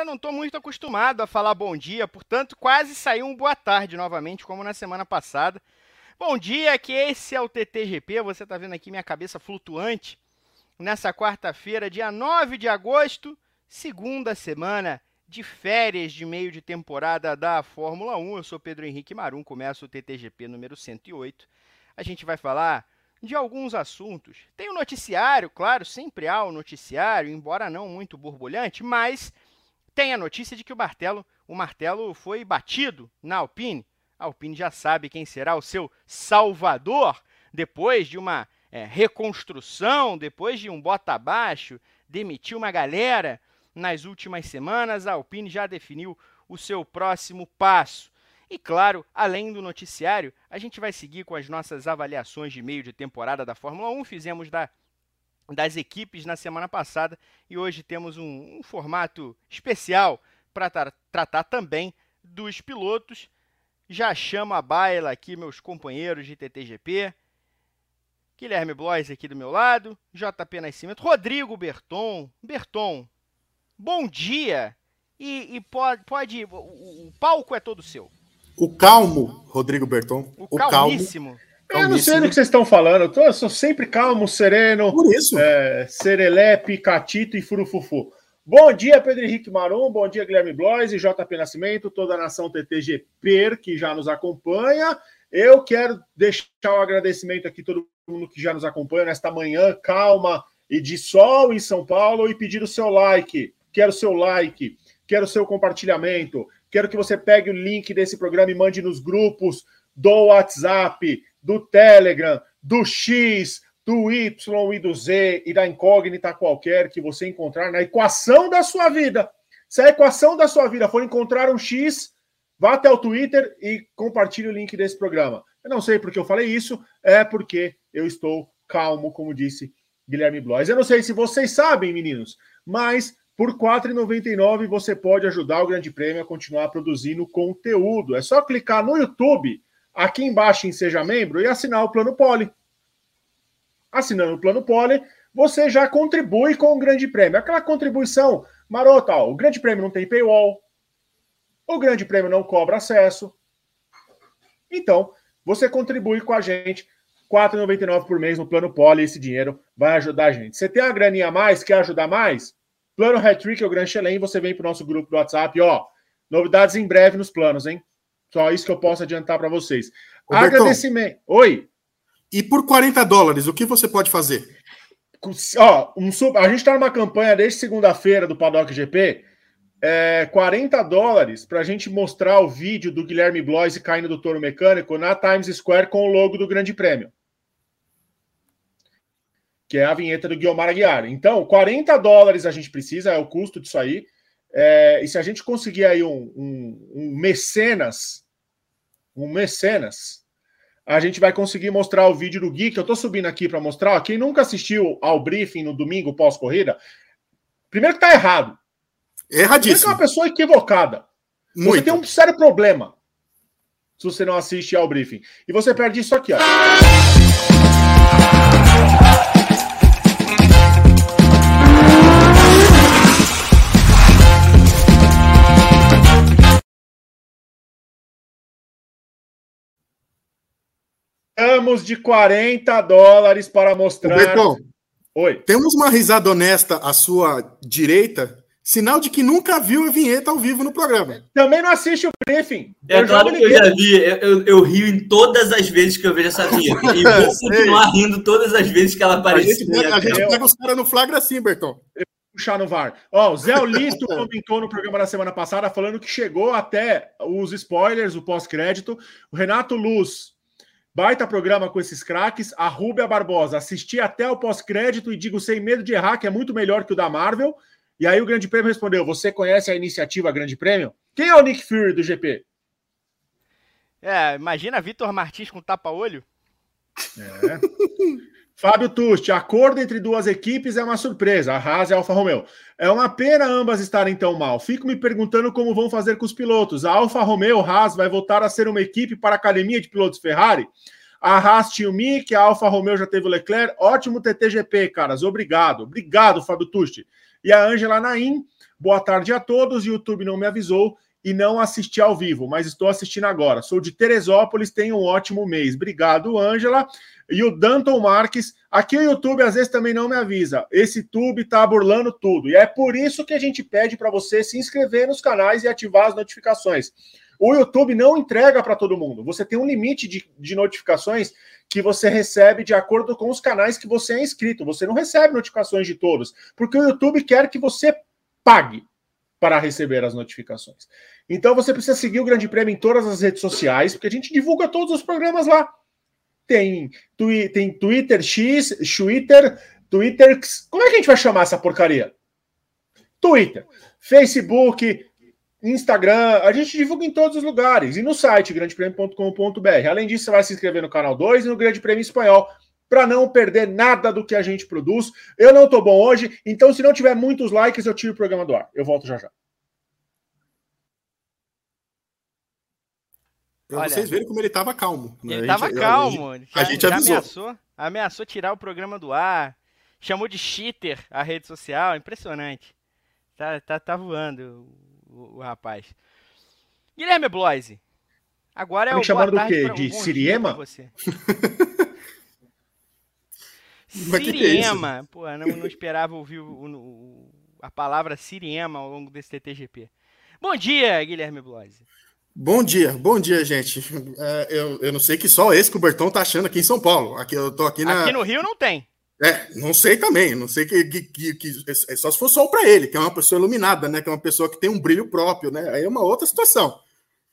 ainda não estou muito acostumado a falar bom dia, portanto, quase saiu um boa tarde novamente, como na semana passada. Bom dia, que esse é o TTGP. Você está vendo aqui minha cabeça flutuante nessa quarta-feira, dia 9 de agosto, segunda semana de férias de meio de temporada da Fórmula 1. Eu sou Pedro Henrique Marum, começo o TTGP número 108. A gente vai falar de alguns assuntos. Tem o noticiário, claro, sempre há o noticiário, embora não muito borbulhante, mas tem a notícia de que o martelo, o martelo foi batido na Alpine. A Alpine já sabe quem será o seu salvador depois de uma é, reconstrução, depois de um bota abaixo, demitiu uma galera nas últimas semanas. A Alpine já definiu o seu próximo passo. E claro, além do noticiário, a gente vai seguir com as nossas avaliações de meio de temporada da Fórmula 1. Fizemos da, das equipes na semana passada e hoje temos um, um formato especial para tra tratar também dos pilotos. Já chamo a baila aqui meus companheiros de TTGP. Guilherme Blois aqui do meu lado, JP Nascimento, Rodrigo Berton. Berton, bom dia! E, e pode, pode o, o palco é todo seu. O calmo, Rodrigo Berton. O, o calmíssimo. Calmo. Eu não sei do que vocês estão falando. Eu, tô, eu sou sempre calmo, sereno. Por isso. É, serelepe, catito e furufufu. Bom dia, Pedro Henrique Marum. Bom dia, Guilherme Blois e JP Nascimento, toda a nação TTGP que já nos acompanha. Eu quero deixar o um agradecimento aqui a todo mundo que já nos acompanha nesta manhã calma e de sol em São Paulo e pedir o seu like. Quero o seu like, quero o seu compartilhamento, Quero que você pegue o link desse programa e mande nos grupos do WhatsApp, do Telegram, do X, do Y e do Z e da incógnita qualquer que você encontrar na equação da sua vida. Se a equação da sua vida for encontrar um X, vá até o Twitter e compartilhe o link desse programa. Eu não sei porque eu falei isso, é porque eu estou calmo, como disse Guilherme Blois. Eu não sei se vocês sabem, meninos, mas por R$ 4,99 você pode ajudar o Grande Prêmio a continuar produzindo conteúdo. É só clicar no YouTube, aqui embaixo em Seja Membro, e assinar o Plano Poli. Assinando o Plano Poli, você já contribui com o Grande Prêmio. Aquela contribuição marota, ó, o Grande Prêmio não tem paywall, o Grande Prêmio não cobra acesso. Então, você contribui com a gente. R$ 4,99 por mês no Plano Poli, esse dinheiro vai ajudar a gente. Você tem uma graninha a mais, quer ajudar mais? Plano Hat-Trick é o Gran Chelem, você vem para o nosso grupo do WhatsApp, ó. Novidades em breve nos planos, hein? Só isso que eu posso adiantar para vocês. Agradecimento. Oi. E por 40 dólares, o que você pode fazer? Ó, um, a gente está numa campanha desde segunda-feira do Paddock GP. É, 40 dólares para a gente mostrar o vídeo do Guilherme Blois caindo do touro mecânico na Times Square com o logo do Grande Prêmio que é a vinheta do Guilherme Aguiar. Então, 40 dólares a gente precisa, é o custo disso aí. É, e se a gente conseguir aí um, um, um, mecenas, um mecenas, a gente vai conseguir mostrar o vídeo do Gui, que eu tô subindo aqui para mostrar. Quem nunca assistiu ao briefing no domingo pós-corrida, primeiro que tá errado. Erradíssimo. Você é uma pessoa equivocada. Muito. Você tem um sério problema se você não assiste ao briefing. E você perde isso aqui, ó. Precisamos de 40 dólares para mostrar. Bertão, Oi. Temos uma risada honesta à sua direita, sinal de que nunca viu a vinheta ao vivo no programa. Também não assiste o briefing. É eu claro que eu já vi. Eu, eu, eu, rio em todas as vezes que eu vejo essa vinheta. E vou continuar rindo todas as vezes que ela aparece. A gente, pega, a gente pega os caras no flagra assim, Bertão. puxar no VAR. Ó, o Zé Listo comentou no programa da semana passada falando que chegou até os spoilers, o pós-crédito. O Renato Luz Baita programa com esses craques. A Rúbia Barbosa, assisti até o pós-crédito e digo sem medo de errar que é muito melhor que o da Marvel. E aí o Grande Prêmio respondeu: Você conhece a iniciativa Grande Prêmio? Quem é o Nick Fury do GP? É, imagina Vitor Martins com tapa-olho. É. Fábio Tusti, acordo entre duas equipes é uma surpresa, a Haas e a Alfa Romeo. É uma pena ambas estarem tão mal. Fico me perguntando como vão fazer com os pilotos. A Alfa Romeo Haas vai voltar a ser uma equipe para a academia de pilotos Ferrari? A Haas tinha o Mick, a Alfa Romeo já teve o Leclerc. Ótimo TTGP, caras. Obrigado. Obrigado, Fábio Tusti. E a Ângela Naim, boa tarde a todos. YouTube não me avisou e não assisti ao vivo, mas estou assistindo agora. Sou de Teresópolis, tenho um ótimo mês. Obrigado, Ângela. E o Danton Marques, aqui o YouTube às vezes também não me avisa. Esse tube tá burlando tudo. E é por isso que a gente pede para você se inscrever nos canais e ativar as notificações. O YouTube não entrega para todo mundo. Você tem um limite de, de notificações que você recebe de acordo com os canais que você é inscrito. Você não recebe notificações de todos, porque o YouTube quer que você pague para receber as notificações. Então você precisa seguir o Grande Prêmio em todas as redes sociais, porque a gente divulga todos os programas lá. Tem, twi tem Twitter X, Twitter, Twitter. Como é que a gente vai chamar essa porcaria? Twitter, Facebook, Instagram, a gente divulga em todos os lugares. E no site, grandepremio.com.br. Além disso, você vai se inscrever no canal 2 e no Grande Prêmio Espanhol para não perder nada do que a gente produz. Eu não estou bom hoje, então se não tiver muitos likes, eu tiro o programa do ar. Eu volto já já. Pra Olha, vocês verem como ele estava calmo. Né? Ele estava calmo. A gente, já, a gente avisou. Ameaçou, ameaçou tirar o programa do ar. Chamou de cheater a rede social. Impressionante. Tá, tá, tá voando o, o rapaz. Guilherme Bloise. Agora é tá o. chamando do quê? De Siriema? Siriema. Pô, não, não esperava ouvir o, o, a palavra Siriema ao longo desse TTGP. Bom dia, Guilherme Bloise. Bom dia, bom dia, gente. É, eu, eu não sei que só esse que o Bertão tá achando aqui em São Paulo. Aqui eu tô aqui na. Aqui no Rio não tem. É, não sei também. Não sei que, que, que, que é só se for sol para ele, que é uma pessoa iluminada, né? Que é uma pessoa que tem um brilho próprio, né? Aí é uma outra situação.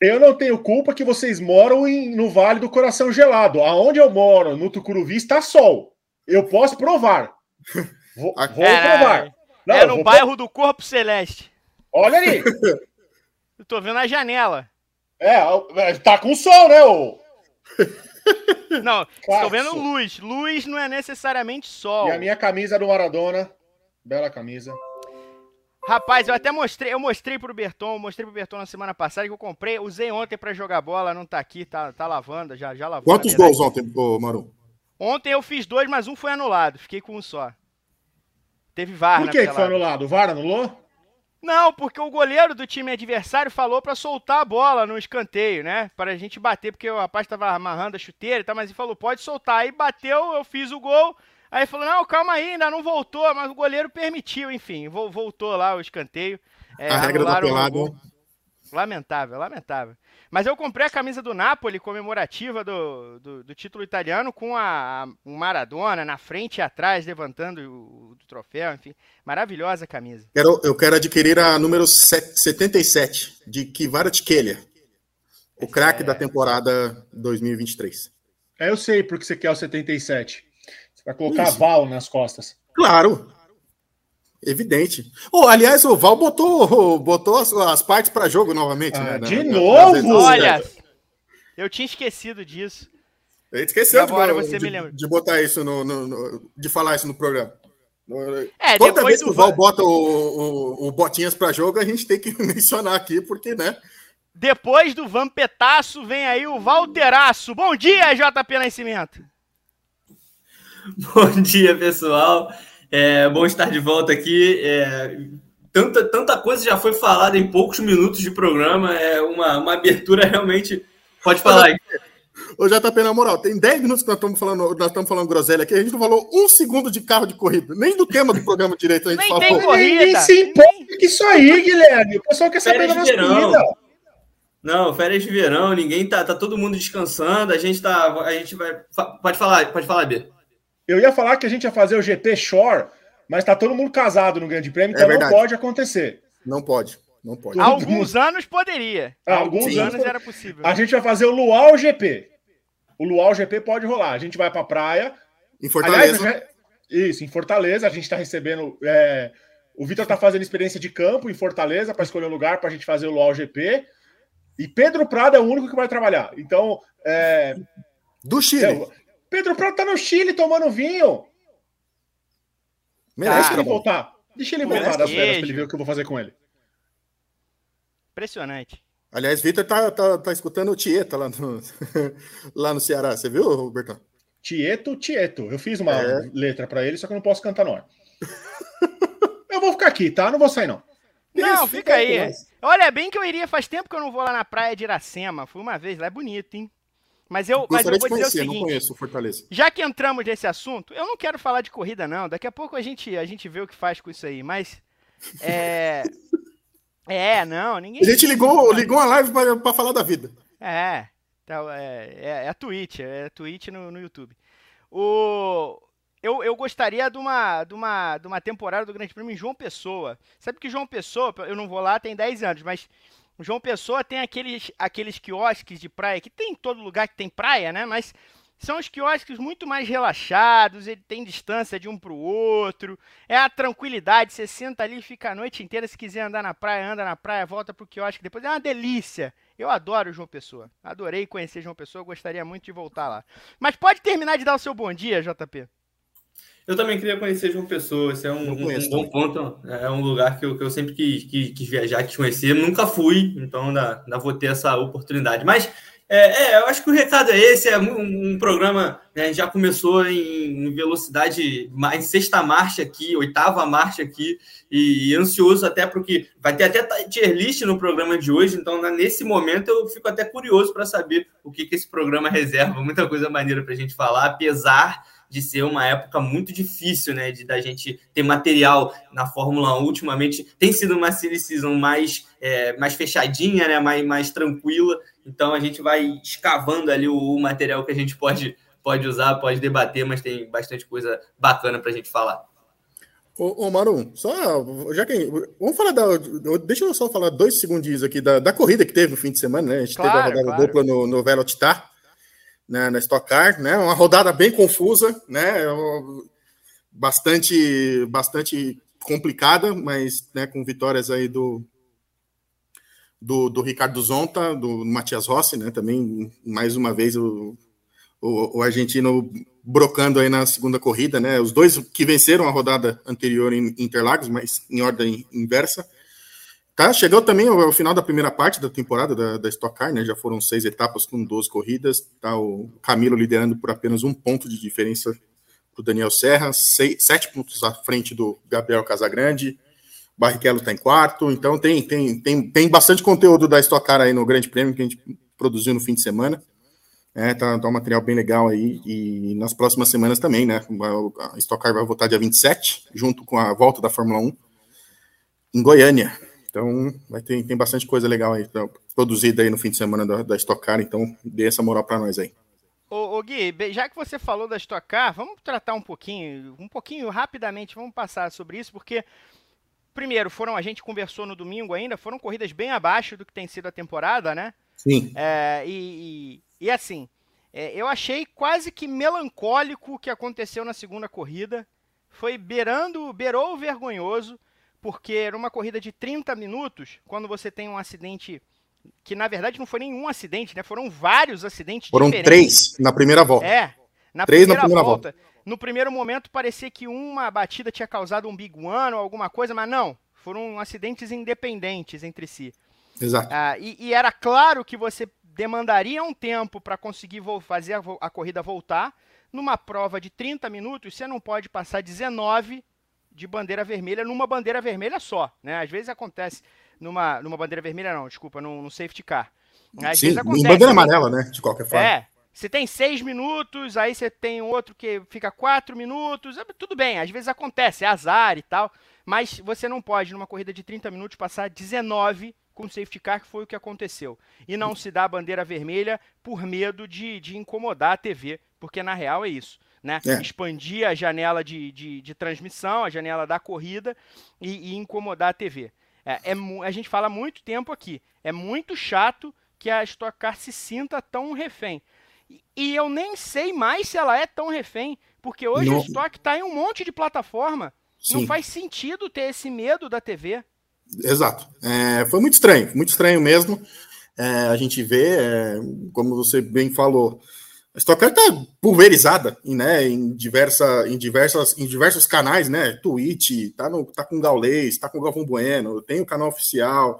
Eu não tenho culpa que vocês moram em, no Vale do Coração Gelado. Aonde eu moro, no Tucuruvi, está sol. Eu posso provar. Vou, vou provar. Não, é no bairro pro... do Corpo Celeste. Olha ali. eu tô vendo a janela. É, é tá com sol, né, ô? Não, estou vendo luz. Luz não é necessariamente sol. E a minha camisa do Maradona. Bela camisa. Rapaz, eu até mostrei, eu mostrei pro Berton, mostrei pro Berton na semana passada que eu comprei, usei ontem para jogar bola, não tá aqui, tá, tá lavando, já, já lavou. Quantos gols ontem, Maru? Ontem eu fiz dois, mas um foi anulado. Fiquei com um só. Teve VAR, Por que, que foi anulado? O VAR anulou? Não, porque o goleiro do time adversário falou para soltar a bola no escanteio, né? Para a gente bater, porque o rapaz estava amarrando a chuteira e tal, mas ele falou, pode soltar. Aí bateu, eu fiz o gol. Aí falou, não, calma aí, ainda não voltou, mas o goleiro permitiu, enfim, voltou lá o escanteio. É, a regra da pelada. Lamentável, lamentável. Mas eu comprei a camisa do Napoli comemorativa do, do, do título italiano com a, a Maradona na frente e atrás, levantando o, o, troféu, enfim. Maravilhosa a camisa. Quero, eu quero adquirir a número 77, de Kvaratskhelia. O craque é... da temporada 2023. É, eu sei porque você quer o 77. Você vai colocar Isso. Val nas costas. Claro, Evidente. Oh, aliás, o Val botou, botou as, as partes para jogo novamente, ah, né? De na, novo? Olha, eu tinha esquecido disso. Ele esqueceu agora de, você de, me lembra. de botar isso no, no, no, de falar isso no programa. É, Toda vez que o Val bota o, o, o Botinhas para jogo, a gente tem que mencionar aqui, porque, né? Depois do Vampetaço, vem aí o Valteraço. Bom dia, JP Nascimento. Bom dia, pessoal. É bom estar de volta aqui. É, tanta, tanta coisa já foi falada em poucos minutos de programa. É uma, uma abertura realmente. Pode falar aí. Ô, JP, na moral, tem 10 minutos que nós estamos falando, nós estamos falando groselha aqui, a gente não falou um segundo de carro de corrida, nem do tema do programa direito a gente nem falou. Tem corrida. Nem se importa que isso aí, Guilherme. O pessoal quer saber da nossa corrida. Não, férias de verão, ninguém tá, tá todo mundo descansando, a gente tá, a gente vai, pode falar, pode falar, Bia. Eu ia falar que a gente ia fazer o GP Shore, mas tá todo mundo casado no Grande Prêmio, é então é não pode acontecer. Não pode. Não pode. Há alguns anos poderia. Há alguns Sim. anos era possível. A gente vai fazer o Luau GP. O Luau GP pode rolar. A gente vai pra praia. Em Fortaleza. Aliás, isso, em Fortaleza. A gente está recebendo. É... O Vitor está fazendo experiência de campo em Fortaleza para escolher um lugar para a gente fazer o Luau GP. E Pedro Prado é o único que vai trabalhar. Então. É... Do Chile. É, Pedro Prado tá no Chile tomando vinho. Merece, Deixa ele voltar. Deixa ele voltar das férias pra ele ver o que eu vou fazer com ele. Impressionante. Aliás, Vitor tá, tá, tá escutando o Tieta lá no, lá no Ceará. Você viu, Roberto? Tieto, Tieto. Eu fiz uma é. letra para ele, só que eu não posso cantar no ar. eu vou ficar aqui, tá? Não vou sair, não. Não, Isso, fica aí. Olha, bem que eu iria, faz tempo que eu não vou lá na praia de Iracema. Fui uma vez, lá é bonito, hein? Mas eu, mas eu vou dizer conhecer, o seguinte, não conheço Fortaleza. Já que entramos nesse assunto, eu não quero falar de corrida não. Daqui a pouco a gente a gente vê o que faz com isso aí, mas é É, não, ninguém A gente ligou, ligou a live para falar da vida. É. Então, é, é, é a Twitch, é a Twitch no, no YouTube. O eu, eu gostaria de uma, de, uma, de uma temporada do Grande Prêmio em João Pessoa. Sabe que João Pessoa, eu não vou lá tem 10 anos, mas João Pessoa tem aqueles, aqueles quiosques de praia, que tem em todo lugar que tem praia, né? Mas são os quiosques muito mais relaxados, ele tem distância de um para o outro, é a tranquilidade, você senta ali e fica a noite inteira, se quiser andar na praia, anda na praia, volta para o quiosque, depois é uma delícia. Eu adoro João Pessoa, adorei conhecer João Pessoa, gostaria muito de voltar lá. Mas pode terminar de dar o seu bom dia, JP. Eu também queria conhecer João Pessoa, esse é um, um, bom ponto. É um lugar que eu, que eu sempre quis, quis, quis viajar, quis conhecer. Nunca fui, então ainda, ainda vou ter essa oportunidade. Mas é, é, eu acho que o recado é esse: é um, um programa né, já começou em, velocidade, em sexta marcha aqui, oitava marcha aqui, e, e, ansioso até porque vai ter até tier list no programa de hoje. Então, nesse momento, eu fico até curioso para saber o que, que esse programa reserva. Muita coisa maneira para a gente falar, apesar de ser uma época muito difícil, né? De da gente ter material na Fórmula 1. Ultimamente tem sido uma silly season mais, é, mais fechadinha, né? Mais, mais tranquila. Então a gente vai escavando ali o, o material que a gente pode, pode usar, pode debater, mas tem bastante coisa bacana para a gente falar. Ô, ô Marum, só já que vamos falar da. Deixa eu só falar dois segundinhos aqui da, da corrida que teve no fim de semana, né? A gente claro, teve a rodada claro. dupla no, no Velotitar né, na Stock Car, né? Uma rodada bem confusa, né? Bastante, bastante complicada, mas né, com vitórias aí do, do, do Ricardo Zonta, do Matias Rossi, né? Também mais uma vez o, o, o, argentino brocando aí na segunda corrida, né? Os dois que venceram a rodada anterior em Interlagos, mas em ordem inversa. Tá, chegou também ao, final da primeira parte da temporada da, da Stock Car, né? Já foram seis etapas com 12 corridas. Tá o Camilo liderando por apenas um ponto de diferença para o Daniel Serra, seis, sete pontos à frente do Gabriel Casagrande. Barrichello está em quarto, então tem, tem, tem, tem bastante conteúdo da Stock Car aí no Grande Prêmio que a gente produziu no fim de semana. É, tá, tá um material bem legal aí, e nas próximas semanas também, né? A Stock Car vai voltar dia 27, junto com a volta da Fórmula 1 em Goiânia. Então, vai ter, tem bastante coisa legal aí produzida aí no fim de semana da, da Stock Car, então dê essa moral para nós aí. Ô, ô, Gui, já que você falou da Stock Car, vamos tratar um pouquinho, um pouquinho rapidamente, vamos passar sobre isso, porque primeiro, foram, a gente conversou no domingo ainda, foram corridas bem abaixo do que tem sido a temporada, né? Sim. É, e, e, e, assim, é, eu achei quase que melancólico o que aconteceu na segunda corrida. Foi beirando, beirou o vergonhoso porque era uma corrida de 30 minutos, quando você tem um acidente que na verdade não foi nenhum acidente, né? Foram vários acidentes Foram diferentes. três na primeira volta. É, na três primeira, na primeira volta. volta. No primeiro momento parecia que uma batida tinha causado um big one ou alguma coisa, mas não. Foram acidentes independentes entre si. Exato. Ah, e, e, era claro que você demandaria um tempo para conseguir fazer a, a corrida voltar. Numa prova de 30 minutos, você não pode passar 19 de bandeira vermelha numa bandeira vermelha só, né? Às vezes acontece numa, numa bandeira vermelha não, desculpa, num, num safety car. Às Sim, vezes acontece, em bandeira amarela, né? De qualquer forma. É, você tem seis minutos, aí você tem outro que fica quatro minutos, é, tudo bem, às vezes acontece, é azar e tal, mas você não pode, numa corrida de 30 minutos, passar 19 com safety car, que foi o que aconteceu. E não se dá a bandeira vermelha por medo de, de incomodar a TV, porque na real é isso né? É. Expandir a janela de, de, de, transmissão, a janela da corrida e, e incomodar a TV. É, é, a gente fala há muito tempo aqui. É muito chato que a Stock Car se sinta tão refém. E, e eu nem sei mais se ela é tão refém, porque hoje Não. a Stock está em um monte de plataforma. Sim. Não faz sentido ter esse medo da TV. Exato. É, foi muito estranho, muito estranho mesmo. É, a gente vê, é, como você bem falou, a Stock Car está pulverizada né, em, diversa, em, diversas, em diversos canais, né? Twitch, tá, no, tá com Gaulês, tá com Galvão Bueno, tem o canal oficial,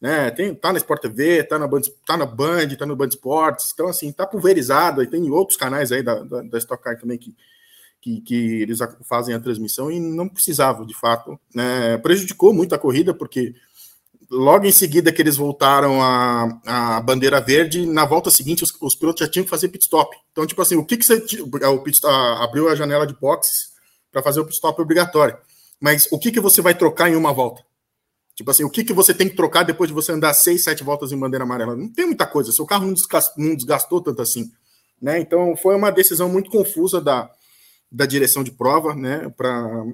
né? Tem, tá na Sport TV, tá na Band, tá na Band, tá no Band Esportes, então assim, tá pulverizado, e tem outros canais aí da, da, da Stock Car também que, que, que, eles fazem a transmissão e não precisavam, de fato, né? Prejudicou muito a corrida, porque logo em seguida que eles voltaram a, a bandeira verde, na volta seguinte os, os, pilotos já tinham que fazer pit stop. Então, tipo assim, o que que você o pit, a, abriu a janela de boxes para fazer o pit stop obrigatório. Mas o que que você vai trocar em uma volta? Tipo assim, o que, que você tem que trocar depois de você andar seis, sete voltas em bandeira amarela? Não tem muita coisa. Seu carro não desgastou, não desgastou tanto assim. Né? Então, foi uma decisão muito confusa da, da direção de prova, né? Pra...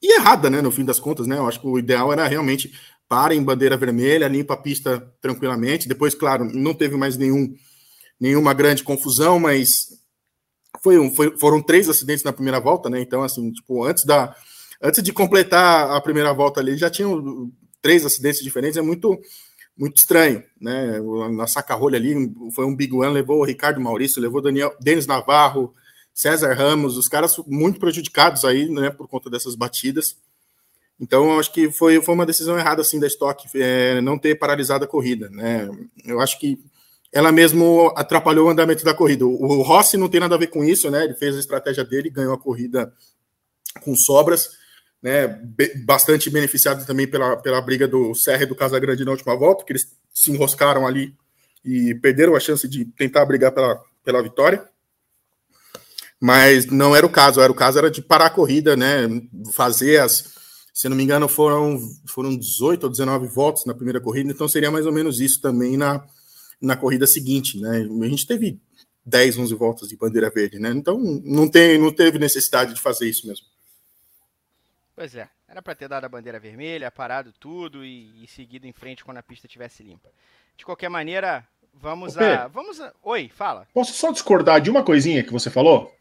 E errada, né? No fim das contas, né? Eu acho que o ideal era realmente para em bandeira vermelha, limpa a pista tranquilamente. Depois, claro, não teve mais nenhum, nenhuma grande confusão, mas foi um, foi, foram três acidentes na primeira volta, né? Então, assim, tipo, antes da antes de completar a primeira volta ali, já tinham três acidentes diferentes, é muito muito estranho, né? Na saca-rolha ali, foi um big one, levou o Ricardo Maurício, levou Daniel, Denis Navarro, César Ramos, os caras muito prejudicados aí, né, por conta dessas batidas. Então, acho que foi, foi uma decisão errada, assim, da Stock, é, não ter paralisado a corrida, né? Eu acho que ela mesmo atrapalhou o andamento da corrida. O Rossi não tem nada a ver com isso, né? Ele fez a estratégia dele, ganhou a corrida com sobras, né, bastante beneficiado também pela, pela briga do Serra e do Casagrande na última volta, que eles se enroscaram ali e perderam a chance de tentar brigar pela, pela vitória. Mas não era o caso, era o caso era de parar a corrida, né, fazer as, se não me engano, foram, foram 18 ou 19 votos na primeira corrida, então seria mais ou menos isso também na, na corrida seguinte, né? A gente teve 10, 11 voltas de bandeira verde, né? Então não, tem, não teve necessidade de fazer isso mesmo. Pois é, era para ter dado a bandeira vermelha, parado tudo e, e, seguido em frente quando a pista estivesse limpa. De qualquer maneira, vamos a, vamos a. Oi, fala. Posso só discordar de uma coisinha que você falou?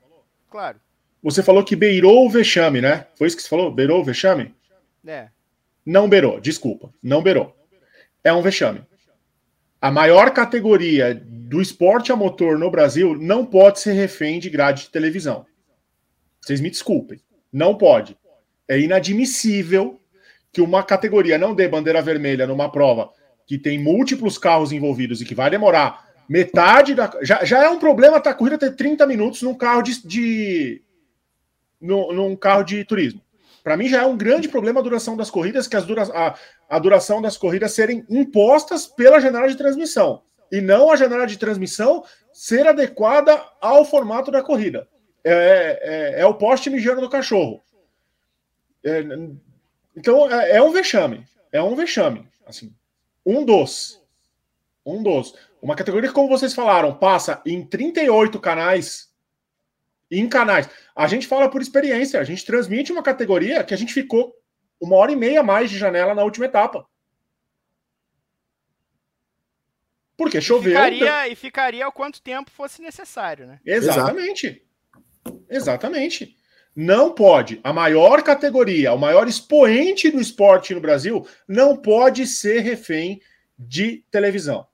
Claro. Você falou que beirou o vexame, né? Foi isso que você falou? Beirou o vexame? É. Não beirou, desculpa. Não beirou. É um vexame. A maior categoria do esporte a motor no Brasil não pode ser refém de grade de televisão. Vocês me desculpem. Não pode. É inadmissível que uma categoria não dê bandeira vermelha numa prova que tem múltiplos carros envolvidos e que vai demorar metade da. Já, já é um problema tá, a corrida ter 30 minutos num carro de. de no, num carro de turismo. Para mim já é um grande problema a duração das corridas, que as dura, a, a duração das corridas serem impostas pela janela de transmissão. E não a janela de transmissão ser adequada ao formato da corrida. É, é, é o poste mijando do cachorro. É, então é, é, um vexame. É um vexame. Assim, um dos. Um dos. Uma categoria que, como vocês falaram, passa em 38 canais. Em canais. A gente fala por experiência. A gente transmite uma categoria que a gente ficou uma hora e meia mais de janela na última etapa. Porque choveu. E ficaria, e ficaria o quanto tempo fosse necessário, né? Exatamente. Exatamente. Não pode. A maior categoria, o maior expoente do esporte no Brasil, não pode ser refém de televisão.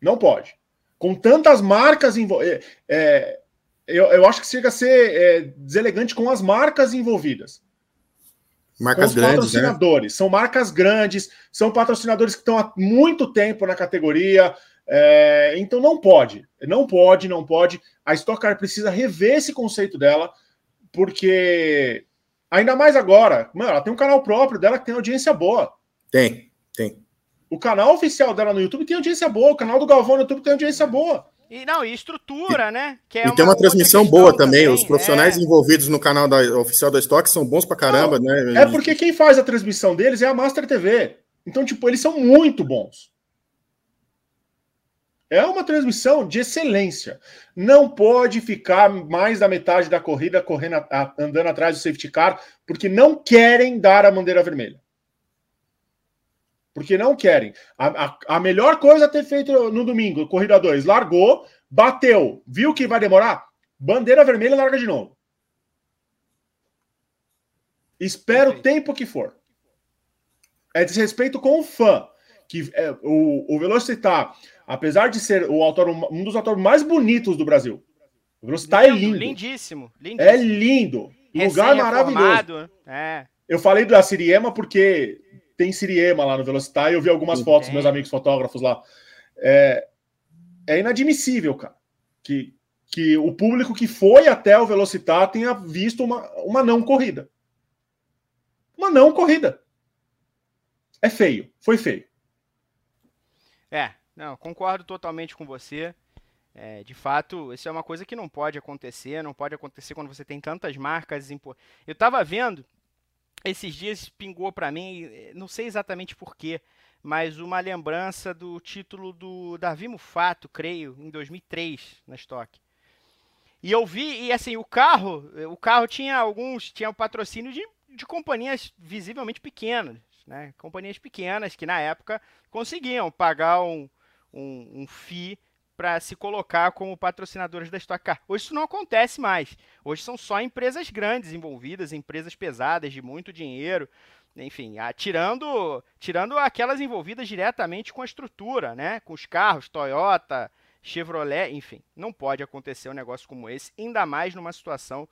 Não pode. Com tantas marcas envolvidas. É, é, eu, eu acho que chega a ser é, deselegante com as marcas envolvidas. Marcas grandes. Né? Patrocinadores. Né? São marcas grandes, são patrocinadores que estão há muito tempo na categoria. É, então não pode. Não pode, não pode. A Stock Car precisa rever esse conceito dela porque ainda mais agora, mano, ela tem um canal próprio dela que tem audiência boa. Tem, tem. O canal oficial dela no YouTube tem audiência boa, o canal do Galvão no YouTube tem audiência boa. E não, e estrutura, né? Que é e tem uma transmissão boa também. também. Os profissionais é. envolvidos no canal da, oficial da Stock são bons pra caramba, não, né? É porque quem faz a transmissão deles é a Master TV. Então, tipo, eles são muito bons. É uma transmissão de excelência. Não pode ficar mais da metade da corrida correndo, a, andando atrás do safety car, porque não querem dar a bandeira vermelha. Porque não querem. A, a, a melhor coisa a ter feito no domingo, corrida 2, largou, bateu, viu que vai demorar? Bandeira vermelha larga de novo. Espera o tempo que for. É desrespeito com o fã. Que é, o, o Velocitar apesar de ser o autor, um dos autores mais bonitos do Brasil. O Velocitar é lindo. Lindíssimo, lindíssimo. É lindo. Lugar maravilhoso. É. Eu falei da Siriema porque tem Siriema lá no Velocitar, e eu vi algumas fotos dos meus amigos fotógrafos lá. É, é inadmissível, cara, que, que o público que foi até o Velocitar tenha visto uma, uma não corrida. Uma não corrida. É feio, foi feio. É, não, concordo totalmente com você. É, de fato, isso é uma coisa que não pode acontecer, não pode acontecer quando você tem tantas marcas. Eu estava vendo, esses dias pingou para mim, eh, não sei exatamente porquê, mas uma lembrança do título do Davi Mufato, creio, em 2003, na Stock. E eu vi, e assim, o carro, eh, o carro tinha alguns, tinha o patrocínio de, de companhias visivelmente pequenas, né? Companhias pequenas que na época conseguiam pagar um, um, um FII para se colocar como patrocinadoras da Stock Car. Hoje isso não acontece mais. Hoje são só empresas grandes envolvidas, empresas pesadas de muito dinheiro, enfim, tirando, tirando aquelas envolvidas diretamente com a estrutura, né? Com os carros, Toyota, Chevrolet, enfim, não pode acontecer um negócio como esse, ainda mais numa situação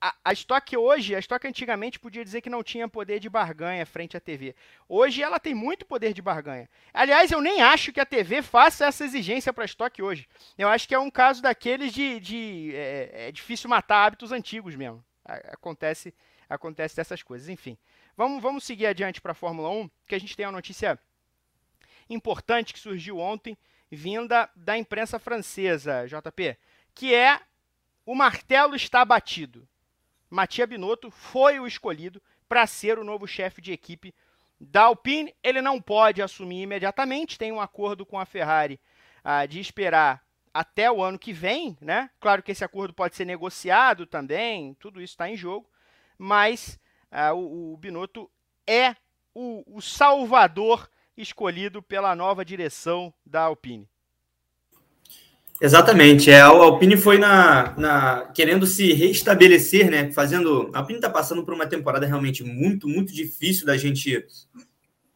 a, Stock hoje, a Stock antigamente podia dizer que não tinha poder de barganha frente à TV. Hoje ela tem muito poder de barganha. Aliás, eu nem acho que a TV faça essa exigência para a Stock hoje. Eu acho que é um caso daqueles de, de é, é difícil matar hábitos antigos mesmo. Acontece, acontece dessas coisas. Enfim, vamos, vamos seguir adiante para a Fórmula 1, que a gente tem uma notícia importante que surgiu ontem, vinda da imprensa francesa, JP, que é o martelo está batido. Matia Binotto foi o escolhido para ser o novo chefe de equipe da Alpine. Ele não pode assumir imediatamente, tem um acordo com a Ferrari ah, de esperar até o ano que vem, né? Claro que esse acordo pode ser negociado também, tudo isso está em jogo, mas ah, o, o, Binotto é o, o salvador escolhido pela nova direção da Alpine. Exatamente, é, a Alpine foi na, na, querendo se restabelecer, né? Fazendo. A Alpine está passando por uma temporada realmente muito, muito difícil da gente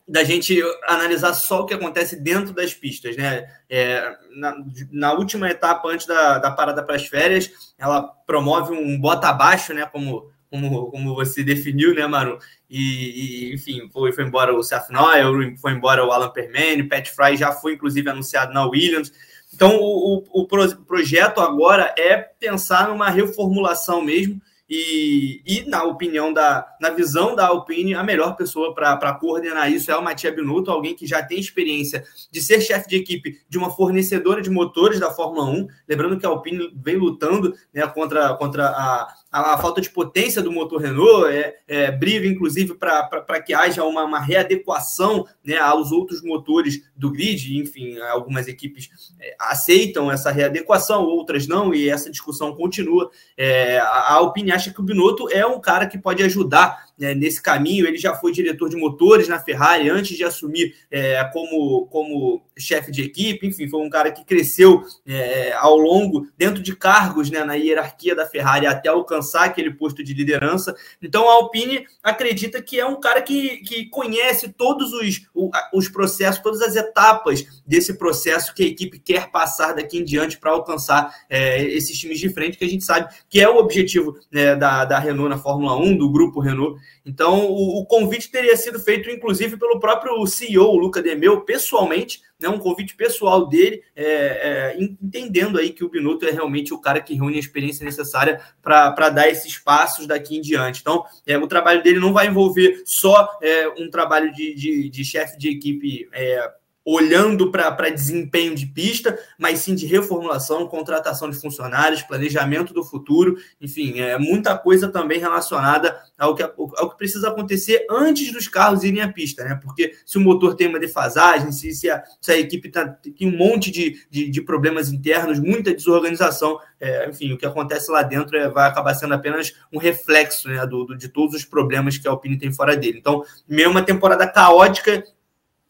da gente analisar só o que acontece dentro das pistas, né? É, na, na, última etapa, antes da, da parada para as férias, ela promove um bota abaixo, né? Como, como, como você definiu, né, Maru? E, e enfim, foi, foi embora o Seth Noel, foi embora o Alan Permane, Pat Fry já foi inclusive anunciado na Williams. Então, o, o, o projeto agora é pensar numa reformulação mesmo, e, e, na opinião da, na visão da Alpine, a melhor pessoa para coordenar isso é o Matia Binotto, alguém que já tem experiência de ser chefe de equipe de uma fornecedora de motores da Fórmula 1. Lembrando que a Alpine vem lutando né, contra, contra a, a, a, falta de potência do motor Renault, é, é briga inclusive para que haja uma, uma, readequação né, aos outros motores do grid. Enfim, algumas equipes é, aceitam essa readequação, outras não, e essa discussão continua. É, a Alpine acha que o Binotto é um cara que pode ajudar né, nesse caminho. Ele já foi diretor de motores na Ferrari antes de assumir é, como, como chefe de equipe. Enfim, foi um cara que cresceu é, ao longo, dentro de cargos né, na hierarquia da Ferrari até alcançar aquele posto de liderança. Então a Alpine acredita que é um cara que, que conhece todos os, os processos, todas as etapas desse processo que a equipe quer passar daqui em diante para alcançar é, esses times de frente, que a gente sabe que é o objetivo né, da, da Renault na Fórmula 1, do grupo Renault. Então, o, o, convite teria sido feito, inclusive, pelo próprio CEO, o Luca Demeu, pessoalmente, né, um convite pessoal dele, é, é, entendendo aí que o Binotto é realmente o cara que reúne a experiência necessária para dar esses passos daqui em diante. Então, é, o trabalho dele não vai envolver só é, um trabalho de, de, de chefe de equipe é, olhando para desempenho de pista, mas sim de reformulação, contratação de funcionários, planejamento do futuro, enfim, é muita coisa também relacionada ao que, ao que precisa acontecer antes dos carros irem à pista, né? Porque se o motor tem uma defasagem, se, se, a, se a equipe tá, tem um monte de, de, de problemas internos, muita desorganização, é, enfim, o que acontece lá dentro é, vai acabar sendo apenas um reflexo né, do, do, de todos os problemas que a Alpine tem fora dele. Então, mesmo uma temporada caótica,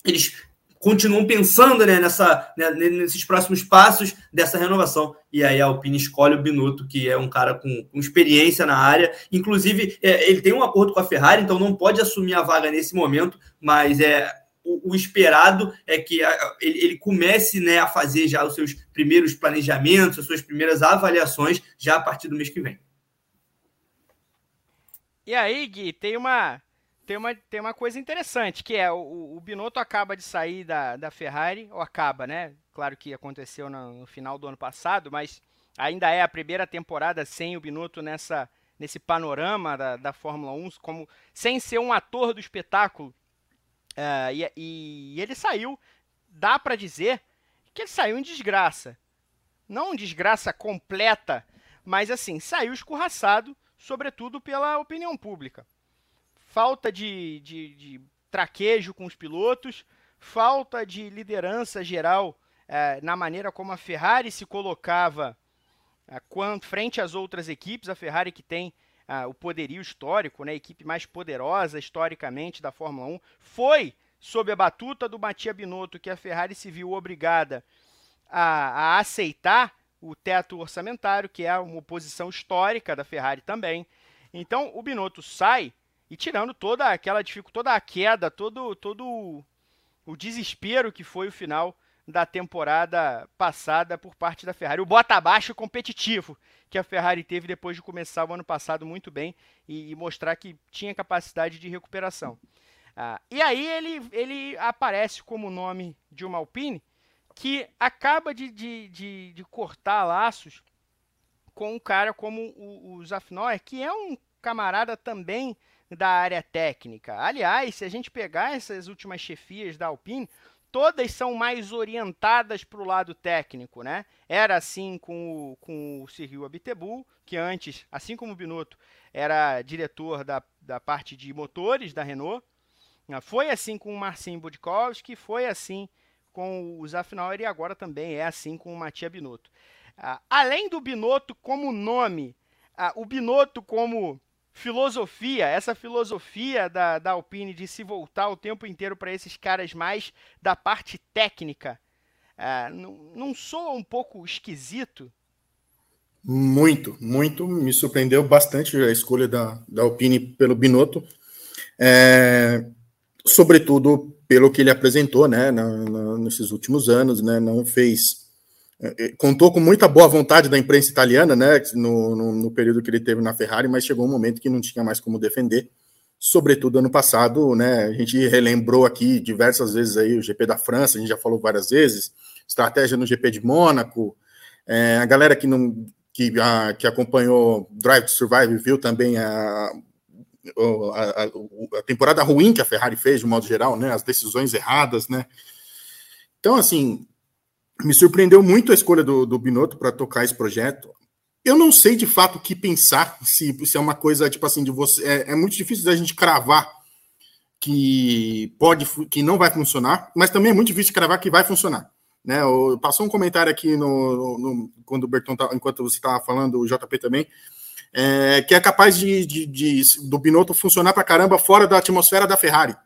eles continuam pensando né, nessa, né, nesses próximos passos dessa renovação. E aí a Alpine escolhe o Binotto, que é um cara com, com experiência na área. Inclusive, é, ele tem um acordo com a Ferrari, então não pode assumir a vaga nesse momento, mas é o, o esperado é que a, ele, ele, comece né, a fazer já os seus primeiros planejamentos, as suas primeiras avaliações já a partir do mês que vem. E aí, Gui, tem uma tem uma, tem uma coisa interessante, que é o, o Binotto acaba de sair da, da Ferrari, ou acaba, né? Claro que aconteceu no, no final do ano passado, mas ainda é a primeira temporada sem o Binotto nessa, nesse panorama da, da Fórmula 1, como, sem ser um ator do espetáculo. Uh, e, e, ele saiu, dá para dizer que ele saiu em desgraça. Não desgraça completa, mas assim, saiu escorraçado, sobretudo pela opinião pública. Falta de, de, de traquejo com os pilotos, falta de liderança geral uh, na maneira como a Ferrari se colocava quando, frente às outras equipes, a Ferrari que tem o poderio histórico, né, a equipe mais poderosa historicamente da Fórmula 1, foi sob a batuta do Mattia Binotto que a Ferrari se viu obrigada a, a aceitar o teto orçamentário, que é uma posição histórica da Ferrari também. Então o Binotto sai e tirando toda aquela dificuldade, toda a queda, todo, todo o desespero que foi o final da temporada passada por parte da Ferrari. O bota abaixo competitivo que a Ferrari teve depois de começar o ano passado muito bem e, e mostrar que tinha capacidade de recuperação. Ah, e aí ele, ele aparece como nome de uma Alpine que acaba de, de, de, de cortar laços com um cara como o, o que é um camarada também da área técnica. Aliás, se a gente pegar essas últimas chefias da Alpine, todas são mais orientadas para o lado técnico, né? Era assim com o, com o Cyril Abiteboul, que antes, assim como o Binotto, era diretor da, da parte de motores da Renault. Ah, foi assim com o Marcin Budkowski, foi assim com o Zafnauer e agora também é assim com o Matia Binotto. Ah, além do Binotto como nome, ah, o Binotto como filosofia, essa filosofia da, da Alpine de se voltar o tempo inteiro para esses caras mais da parte técnica, uh, não, não soa um pouco esquisito? Muito, muito. Me surpreendeu bastante a escolha da, da Alpine pelo Binotto. É, sobretudo pelo que ele apresentou né, na, na, nesses últimos anos, né, não fez contou com muita boa vontade da imprensa italiana, né, no, no, no, período que ele teve na Ferrari, mas chegou um momento que não tinha mais como defender. Sobretudo ano passado, né, a gente relembrou aqui diversas vezes aí o GP da França, a gente já falou várias vezes, estratégia no GP de Mônaco, é, a galera que não que, a, que acompanhou Drive to Survive viu também a, a, a, temporada ruim que a Ferrari fez de modo geral, né, as decisões erradas, né. Então, assim, me surpreendeu muito a escolha do, do Binotto para tocar esse projeto. Eu não sei de fato o que pensar, se, se é uma coisa tipo assim de você. É, é muito difícil da gente cravar que pode, que não vai funcionar, mas também é muito difícil cravar que vai funcionar. Né? passou um comentário aqui no, no quando o Berton tá, enquanto você estava falando, o JP também, é, que é capaz de, de, de, do Binotto funcionar para caramba fora da atmosfera da Ferrari,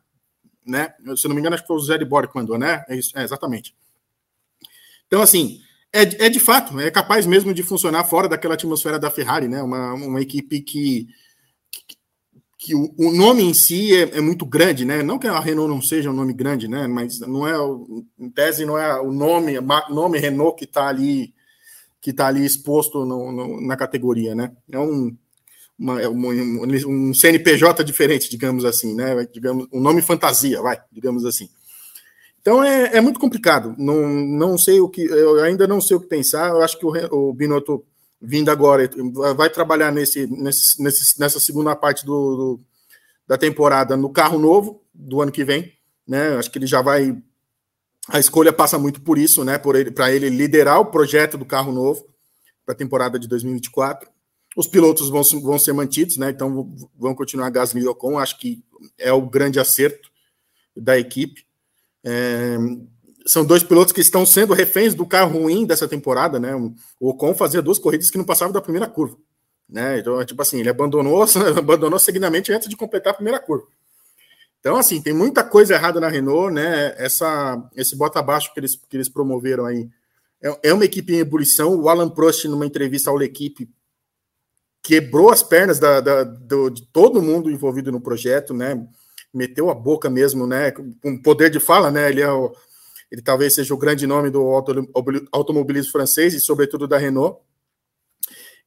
né? Se não me engano, acho que foi o Zé de Borg que mandou, né? É, isso, é exatamente. Então, assim, é, é de fato, é capaz mesmo de funcionar fora daquela atmosfera da Ferrari, né? Uma, uma equipe que, que, que o, o, nome em si é, é, muito grande, né? Não que a Renault não seja um nome grande, né? Mas não é, em tese, não é o nome, nome Renault que está ali que está ali exposto no, no, na categoria, né? É um, uma, é um, um, CNPJ diferente, digamos assim, né? Digamos, um nome fantasia, vai, digamos assim. Então é, é, muito complicado. Não, não sei o que. Eu ainda não sei o que pensar. Eu acho que o, o Binotto vindo agora vai trabalhar nesse, nesse, nesse nessa segunda parte do, do, da temporada no carro novo do ano que vem. Né? Acho que ele já vai. A escolha passa muito por isso, né? Por ele, para ele liderar o projeto do carro novo para a temporada de 2024. Os pilotos vão, vão ser mantidos, né? Então vão continuar Gasly e Ocon. Acho que é o grande acerto da equipe. É, são dois pilotos que estão sendo reféns do carro ruim dessa temporada, né? O Ocon fazia duas corridas que não passavam da primeira curva, né? Então, é tipo assim, ele abandonou, abandonou seguidamente antes de completar a primeira curva. Então, assim, tem muita coisa errada na Renault, né? Essa, esse bota abaixo que eles, que eles promoveram aí é, é uma equipe em ebulição. O Alan Prost, numa entrevista ao equipe, quebrou as pernas da, da do, de todo mundo envolvido no projeto, né? Meteu a boca mesmo, né? Com poder de fala, né? Ele é o, ele talvez seja o grande nome do auto, automobilismo francês e sobretudo da Renault.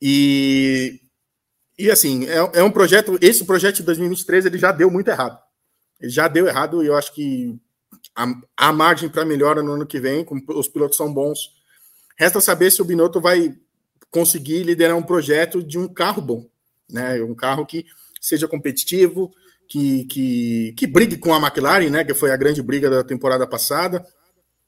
E e assim, é, é um projeto, esse projeto de 2023 ele já deu muito errado, já deu errado e eu acho que há, margem para melhora no ano que vem, os pilotos são bons. Resta saber se o Binotto vai conseguir liderar um projeto de um carro bom, né? Um carro que seja competitivo, que, que, que brigue com a McLaren, né? Que foi a grande briga da temporada passada,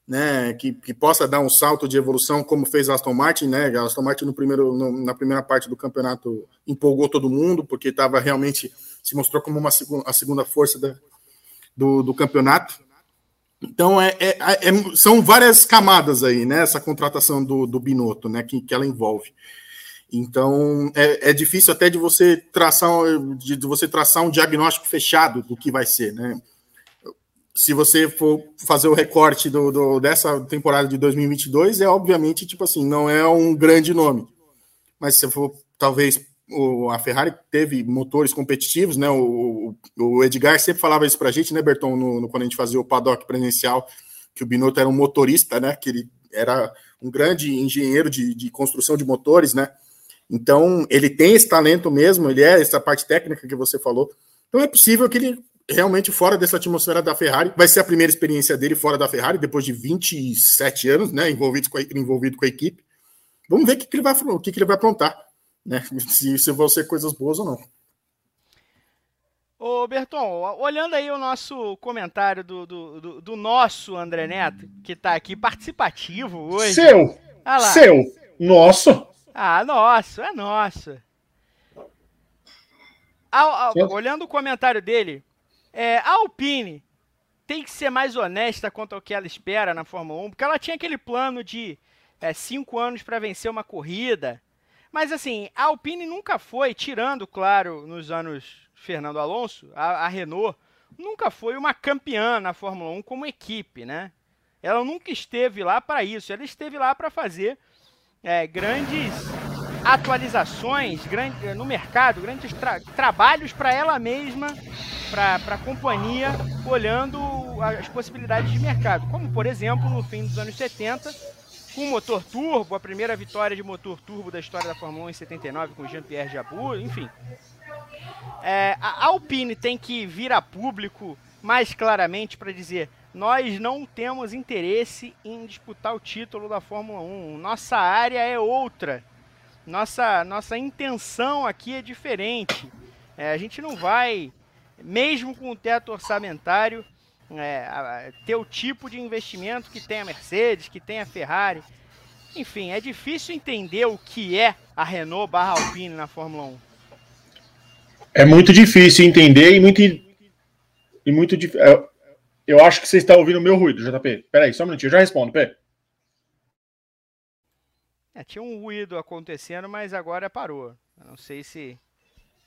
né? Que, que possa dar um salto de evolução, como fez a Aston Martin, né? A Aston Martin no primeiro, no, na primeira parte do campeonato empolgou todo mundo, porque estava realmente se mostrou como uma a segunda força da, do, do campeonato. Então, é, é, é, são várias camadas aí, né? Essa contratação do, do Binotto, né? Que, que ela envolve. Então, é, é difícil até de você traçar de, você traçar um diagnóstico fechado do que vai ser, né? Se você for fazer o recorte do, do, dessa temporada de 2022, é obviamente, tipo assim, não é um grande nome. Mas se for, talvez, o, a Ferrari teve motores competitivos, né? O, o Edgar sempre falava isso para a gente, né, Berton, no, no, quando a gente fazia o paddock presencial, que o Binotto era um motorista, né? Que ele era um grande engenheiro de, de construção de motores, né? Então, ele tem esse talento mesmo, ele é essa parte técnica que você falou. Então, é possível que ele realmente fora dessa atmosfera da Ferrari, vai ser a primeira experiência dele fora da Ferrari, depois de 27 anos, né, envolvido com a, envolvido com a equipe. Vamos ver o que, que ele vai o que, que ele vai aprontar né? Se, se vão ser coisas boas ou não. Ô Berton, olhando aí o nosso comentário do, do, do, do nosso André Neto, que está aqui participativo hoje. Seu! Ah seu! Nosso! Ah, nosso, é nosso. olhando o comentário dele, é, a Alpine tem que ser mais honesta quanto ao que ela espera na Fórmula 1, porque ela tinha aquele plano de é, cinco anos para vencer uma corrida. Mas assim, a Alpine nunca foi, tirando, claro, nos anos Fernando Alonso, a, a Renault nunca foi uma campeã na Fórmula 1 como equipe, né? Ela nunca esteve lá para isso, ela esteve lá para fazer é, grandes atualizações grande, no mercado, grandes tra trabalhos para ela mesma, para a companhia, olhando as possibilidades de mercado. Como, por exemplo, no fim dos anos 70, com motor turbo, a primeira vitória de motor turbo da história da Fórmula 1 em 79 com Jean-Pierre Jabou, enfim. É, a Alpine tem que vir a público mais claramente para dizer: nós não temos interesse em disputar o título da Fórmula 1, nossa área é outra, nossa, nossa intenção aqui é diferente. É, a gente não vai, mesmo com o teto orçamentário, é, ter o tipo de investimento que tem a Mercedes, que tem a Ferrari. Enfim, é difícil entender o que é a Renault barra Alpine na Fórmula 1. É muito difícil entender e muito. E muito eu, eu acho que você está ouvindo o meu ruído, JP. Peraí, só um minutinho, eu já respondo, Pé. É, tinha um ruído acontecendo, mas agora parou. Eu não sei se.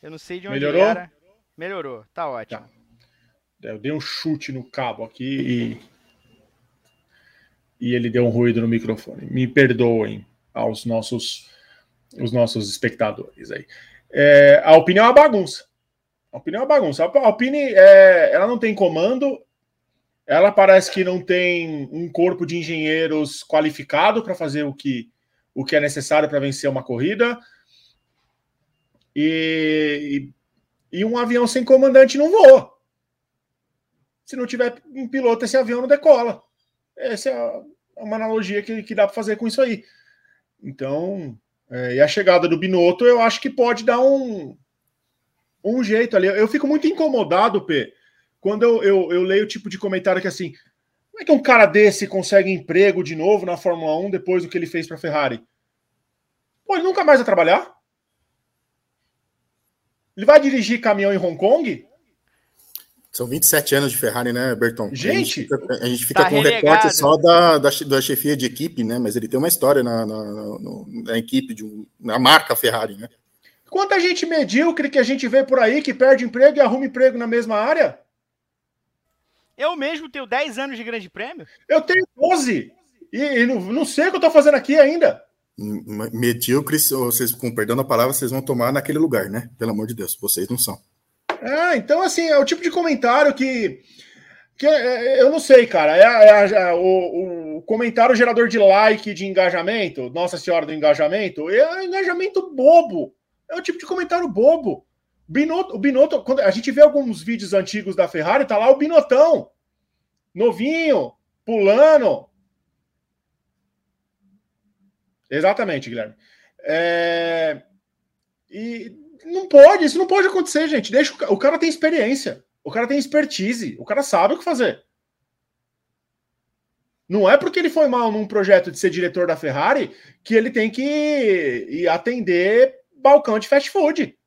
Eu não sei de onde Melhorou? era. Melhorou, tá ótimo. Tá. Eu dei um chute no cabo aqui e, e ele deu um ruído no microfone. Me perdoem aos nossos, os nossos espectadores aí. É, a opinião é uma bagunça. A opinião é uma bagunça. A Alpine, é, ela não tem comando, ela parece que não tem um corpo de engenheiros qualificado para fazer o que, o que é necessário para vencer uma corrida. E, e, um avião sem comandante não voa. Se não tiver um piloto, esse avião não decola. Essa é uma analogia que, que dá para fazer com isso aí. Então, é, e a chegada do Binotto, eu acho que pode dar um, um jeito ali. Eu fico muito incomodado, P, quando eu, eu, eu leio o tipo de comentário que assim, como é que um cara desse consegue emprego de novo na Fórmula 1 depois do que ele fez para a Ferrari? Pô, ele nunca mais vai trabalhar? Ele vai dirigir caminhão em Hong Kong? São 27 anos de Ferrari, né, Berton? Gente! A gente fica, a gente fica tá com um recorte só da, da, da, chefia de equipe, né? Mas ele tem uma história na, na, na, na equipe, de um, na marca Ferrari, né? Quanta gente medíocre que a gente vê por aí que perde emprego e arruma emprego na mesma área? Eu mesmo tenho 10 anos de grande prêmio? Eu tenho 12. E, e não, não sei o que eu tô fazendo aqui ainda. Medíocres, vocês, com perdão da palavra, vocês vão tomar naquele lugar, né? Pelo amor de Deus, vocês não são. É, então, assim, é o tipo de comentário que. que é, é eu não sei, cara. É, é, é o, o, comentário gerador de like, de engajamento, Nossa Senhora do Engajamento, é um engajamento bobo. É o tipo de comentário bobo. Binotto, o Binotto, quando a gente vê alguns vídeos antigos da Ferrari, tá lá o Binotão, novinho, pulando. Exatamente, Guilherme. É... E não pode, isso não pode acontecer, gente. Deixa o, o cara tem experiência, o cara tem expertise, o cara sabe o que fazer. Não é porque ele foi mal num projeto de ser diretor da Ferrari que ele tem que ir atender balcão de fast food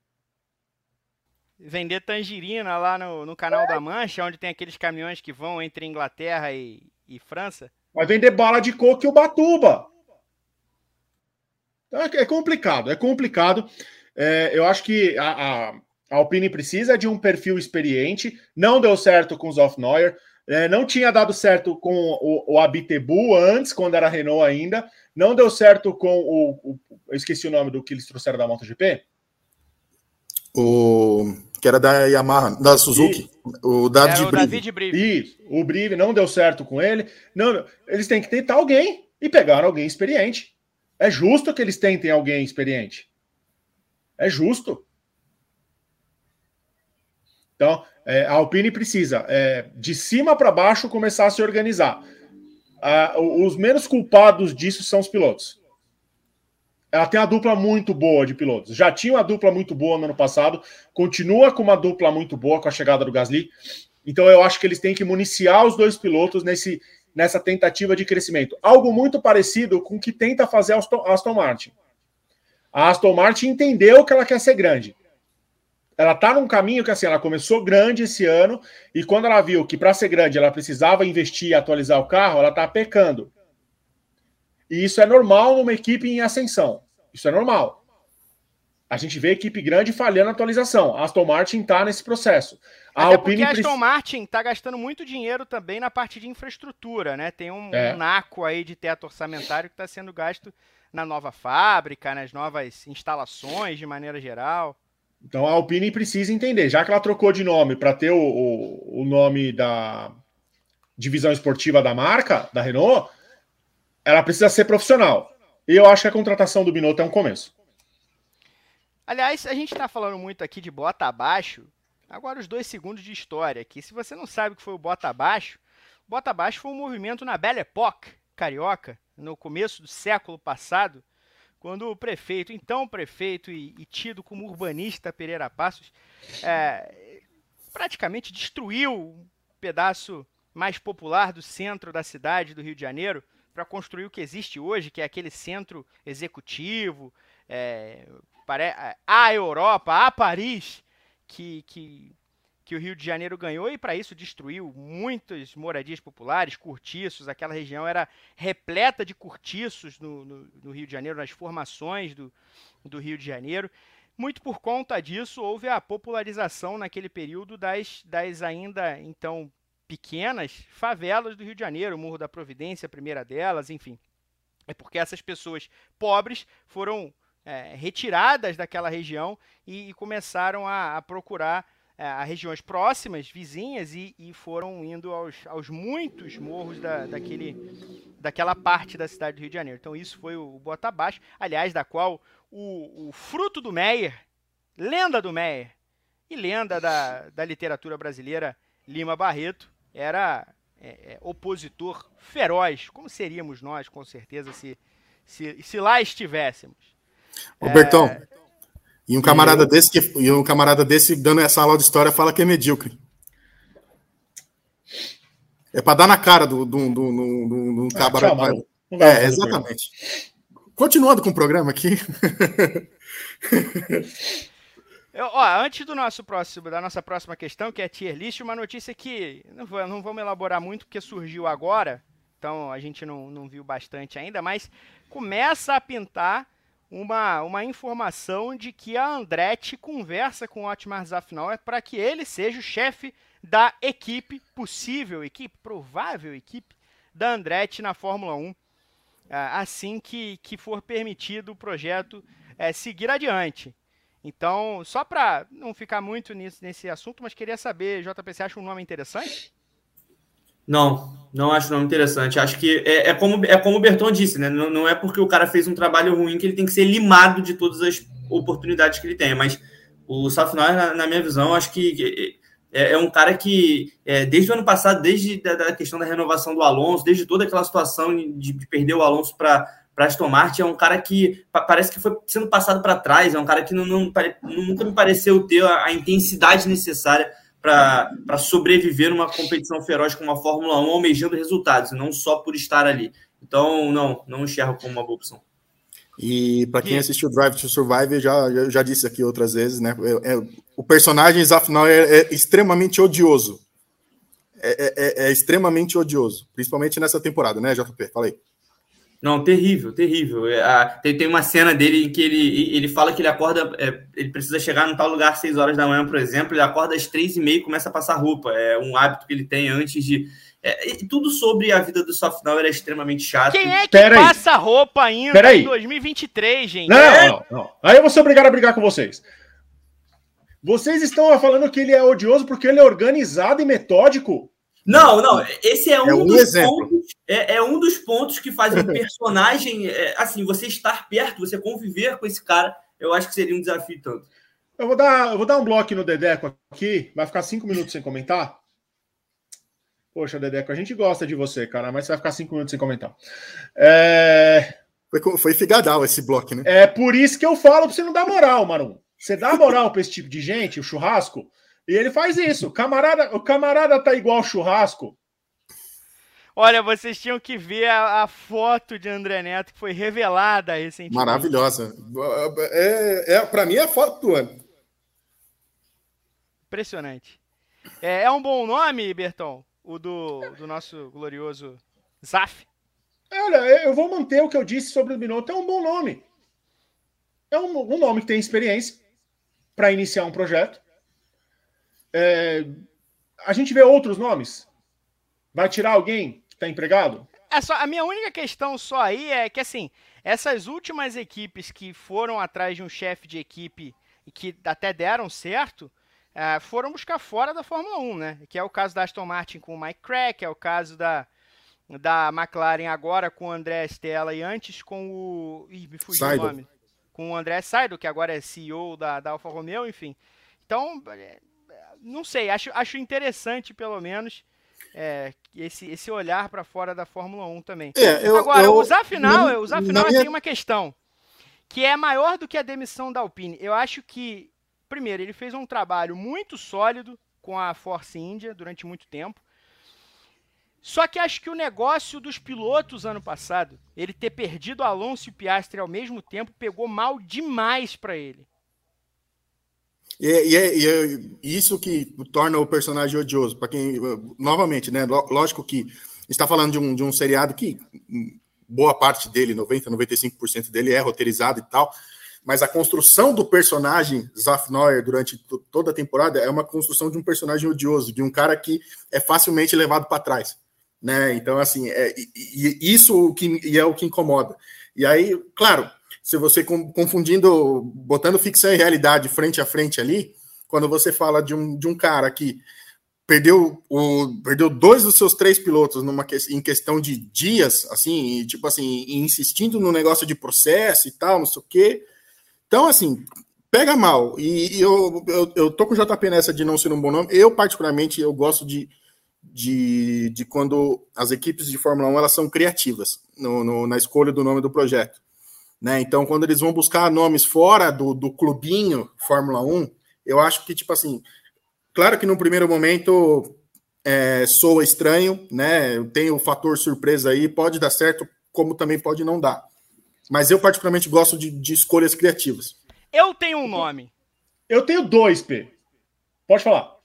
vender tangerina lá no, no canal é. da Mancha, onde tem aqueles caminhões que vão entre Inglaterra e, e França. Vai vender bala de coco e Ubatuba. Então é, é complicado, é complicado. É, eu acho que a, a, a, Alpine precisa de um perfil experiente. Não deu certo com os Offnoyer. É, não tinha dado certo com o, o Abitebu antes, quando era Renault ainda. Não deu certo com o, o. Eu esqueci o nome do que eles trouxeram da MotoGP. O que era da Yamaha, da Suzuki. O David, era o David Brive. Isso, o Brive não deu certo com ele. Não, eles têm que tentar alguém e pegaram alguém experiente. É justo que eles tentem alguém experiente. É justo. Então, é, a Alpine precisa, é, de cima para baixo, começar a se organizar. Ah, os menos culpados disso são os pilotos ela tem uma dupla muito boa de pilotos. Já tinha uma dupla muito boa no ano passado, continua com uma dupla muito boa com a chegada do Gasly. Então eu acho que eles têm que municiar os dois pilotos nesse, nessa tentativa de crescimento. Algo muito parecido com o que tenta fazer a Aston, Aston Martin. A Aston Martin entendeu que ela quer ser grande. Ela está num caminho que assim, ela começou grande esse ano e quando ela viu que para ser grande ela precisava investir e atualizar o carro, ela está pecando. E isso é normal numa equipe em ascensão. Isso é normal. A gente vê equipe grande falhando a atualização. A Aston Martin está nesse processo. A Até Alpine porque a Aston Martin está gastando muito dinheiro também na parte de infraestrutura, né? Tem um, é. um naco aí de teto orçamentário que está sendo gasto na nova fábrica, nas novas instalações de maneira geral. Então a Alpine precisa entender, já que ela trocou de nome para ter o, o, o, nome da divisão esportiva da marca, da Renault, ela precisa ser profissional. Eu acho que a contratação do Binotto é um começo. Aliás, a gente está falando muito aqui de bota abaixo. Agora os dois segundos de história aqui. Se você não sabe o que foi o bota abaixo, bota abaixo foi um movimento na Belle Époque carioca, no começo do século passado, quando o prefeito, então prefeito e, e tido como urbanista Pereira Passos, é, praticamente destruiu um pedaço mais popular do centro da cidade do Rio de Janeiro para construir o que existe hoje, que é aquele centro executivo, é, a Europa, a Paris, que, que, que o Rio de Janeiro ganhou e para isso destruiu muitas moradias populares, cortiços. Aquela região era repleta de cortiços no, no, no Rio de Janeiro, nas formações do, do Rio de Janeiro. Muito por conta disso, houve a popularização naquele período das, das ainda então pequenas favelas do Rio de Janeiro, Morro da Providência, a primeira delas, enfim. É porque essas pessoas pobres foram é, retiradas daquela região e, e começaram a, a procurar é, a regiões próximas, vizinhas, e, e foram indo aos, aos, muitos morros da, daquele, daquela parte da cidade do Rio de Janeiro. Então isso foi o, o Bota Abaixo, aliás, da qual o, o fruto do Meyer, lenda do Meyer, e lenda da, da literatura brasileira, Lima Barreto, era é, é, opositor feroz, como seríamos nós, com certeza, se, se, se lá estivéssemos. Robertão, é... e um camarada desse que e um camarada desse dando essa aula de história fala que é medíocre. É para dar na cara do, do, do, do, do, do camarada. É, exatamente. Continuando com o programa aqui. Eu, ó, antes do nosso próximo, da nossa próxima questão, que é tier list, uma notícia que não, não vamos elaborar muito porque surgiu agora, então a gente não, não viu bastante ainda, mas começa a pintar uma, uma informação de que a Andretti conversa com o Otmar Zafnauer para que ele seja o chefe da equipe, possível equipe, provável equipe da Andretti na Fórmula 1, ah, assim que, que for permitido o projeto é, seguir adiante. Então, só para não ficar muito nisso, nesse assunto, mas queria saber, JP, você acha um nome interessante? Não, não acho nome interessante. Acho que é, é, como, é como o Berton disse, né? Não, não, é porque o cara fez um trabalho ruim que ele tem que ser limado de todas as oportunidades que ele tem. Mas O Safnauer, na, na minha visão, acho que é, é um cara que, é, desde o ano passado, desde a da questão da renovação do Alonso, desde toda aquela situação de, de perder o Alonso para para Aston Martin é um cara que parece que foi sendo passado para trás, é um cara que não, não, nunca me pareceu ter a, a intensidade necessária para sobreviver numa competição feroz com uma Fórmula 1, almejando resultados, não só por estar ali. Então, não, não enxergo como uma boa opção. E para quem assistiu Drive to Survive, já, já, já disse aqui outras vezes, né? É, é, o personagem, afinal, é, é extremamente odioso. É, é, é, extremamente odioso, principalmente nessa temporada, né, JP? Falei. Não, terrível, terrível. É, tem, tem uma cena dele em que ele, ele fala que ele acorda, é, ele precisa chegar num tal lugar às 6 horas da manhã, por exemplo, ele acorda às 3 e meia e começa a passar roupa. É um hábito que ele tem antes de, é, tudo sobre a vida do Softnal era extremamente chato. Quem é que Pera passa aí. roupa ainda Pera em 2023, gente? Não, é. não, não. Aí eu vou ser obrigado a brigar com vocês. Vocês estão falando que ele é odioso porque ele é organizado e metódico? Não, não. Esse é um, é um dos exemplo. pontos. É, é, um dos pontos que faz o personagem. É, assim, você estar perto, você conviver com esse cara, eu acho que seria um desafio tanto. Eu vou dar, eu vou dar um bloco no Dedeco aqui. Vai ficar cinco minutos sem comentar. Poxa, Dedeco, a gente gosta de você, cara, mas você vai ficar cinco minutos sem comentar. É... Foi, foi figadal esse bloco, né? É por isso que eu falo pra você não dar moral, Marum. Você dá moral pra esse tipo de gente, o churrasco, e ele faz isso. O camarada, o camarada tá igual churrasco. Olha, vocês tinham que ver a, a, foto de André Neto que foi revelada recentemente. Maravilhosa. É, é, para mim é a foto do ano. Impressionante. É, é um bom nome, Bertão? o do, do nosso glorioso Zaf? Olha, eu vou manter o que eu disse sobre o Binotto. É um bom nome. É um, um nome que tem experiência para iniciar um projeto. É, a gente vê outros nomes. Vai tirar alguém que está empregado? É só, a minha única questão só aí é que, assim, essas últimas equipes que foram atrás de um chefe de equipe e que até deram certo, é, foram buscar fora da Fórmula 1, né? Que é o caso da Aston Martin com o Mike Crack, é o caso da, da McLaren agora com o André Stella e antes com o. Ih, me fugiu o nome. Com o André Saido, que agora é CEO da, da Alfa Romeo, enfim. Então, é, não sei, acho, acho interessante, pelo menos, é, esse, esse olhar para fora da Fórmula 1 também. É, eu, agora, eu, usar final, na, usar final minha... tem uma questão que é maior do que a demissão da Alpine. Eu acho que primeiro, ele fez um trabalho muito sólido com a Force India durante muito tempo. Só que acho que o negócio dos pilotos ano passado, ele ter perdido Alonso e Piastri ao mesmo tempo, pegou mal demais para ele. E, é, e, é, e é, isso que torna o personagem odioso. Para quem, novamente, né? Lógico que está falando de um, de um seriado que hum, boa parte dele, 90, 95% dele é roteirizado e tal mas a construção do personagem Zaf Neuer durante toda a temporada é uma construção de um personagem odioso, de um cara que é facilmente levado para trás, né? Então, assim, é, e, e isso que e é o que incomoda. E aí, claro, se você confundindo, botando ficção e realidade frente a frente ali, quando você fala de um, de um cara que perdeu, o, perdeu dois dos seus três pilotos numa, em questão de dias, assim, tipo assim, insistindo no negócio de processo e tal, não sei o quê, então, assim, pega mal. E, e eu, eu, eu, tô com o JP nessa de não ser um bom nome. Eu, particularmente, eu gosto de, de, de quando as equipes de Fórmula 1 elas são criativas no, no, na escolha do nome do projeto. Né? Então, quando eles vão buscar nomes fora do, do clubinho Fórmula 1, eu acho que, tipo assim, claro que no primeiro momento é, soa estranho, né? Tem o fator surpresa aí, pode dar certo, como também pode não dar. Mas eu, particularmente, gosto de, de escolhas criativas. Eu tenho um nome. Eu tenho dois, P. Pode falar.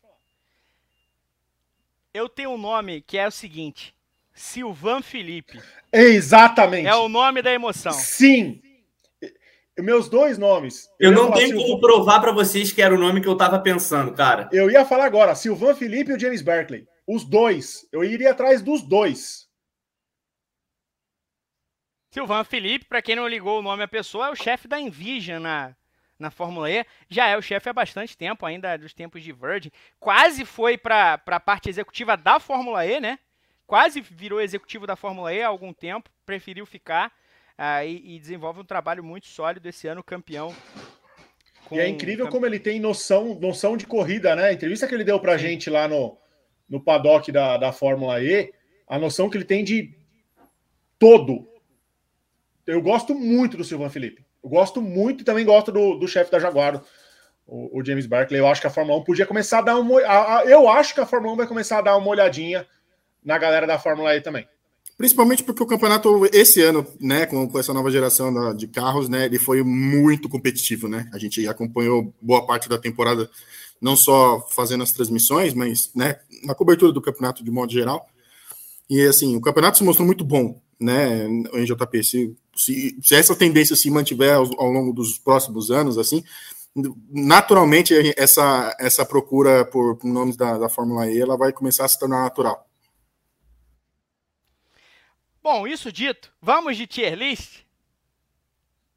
Eu tenho um nome que é o seguinte: Silvan Felipe. Exatamente. É o nome da emoção. Sim. Meus dois nomes. Eu, eu não tenho Silvan... como provar para vocês que era o nome que eu tava pensando, cara. Eu ia falar agora, Silvan Felipe e o James Berkeley. Os dois. Eu iria atrás dos dois. Silvan Felipe, para quem não ligou o nome à pessoa, é o chefe da Envision na, na Fórmula E. Já é o chefe há bastante tempo, ainda dos tempos de Virgin. Quase foi para a parte executiva da Fórmula E, né? Quase virou executivo da Fórmula E há algum tempo, preferiu ficar uh, e, e, desenvolve um trabalho muito sólido esse ano, campeão Com... E é incrível como ele tem noção, noção de corrida, né? A entrevista que ele deu pra Sim. gente lá no, no paddock da, da Fórmula E, a noção que ele tem de todo. Eu gosto muito do Silvan Felipe. Eu gosto muito e também gosto do, do chefe da Jaguar, o, o, James Barkley. Eu acho que a Fórmula 1 podia começar a dar uma. A, a, eu acho que a Fórmula 1 vai começar a dar uma olhadinha na galera da Fórmula E também. Principalmente porque o campeonato esse ano, né, com, com essa nova geração da, de carros, né, ele foi muito competitivo, né? A gente acompanhou boa parte da temporada, não só fazendo as transmissões, mas, né, na cobertura do campeonato de modo geral. E assim, o campeonato se mostrou muito bom, né, em JP. Se, se, se essa tendência se mantiver ao, ao longo dos próximos anos, assim, naturalmente essa, essa procura por, por nomes da, da Fórmula E ela vai começar a se tornar natural. Bom, isso dito, vamos de tier list?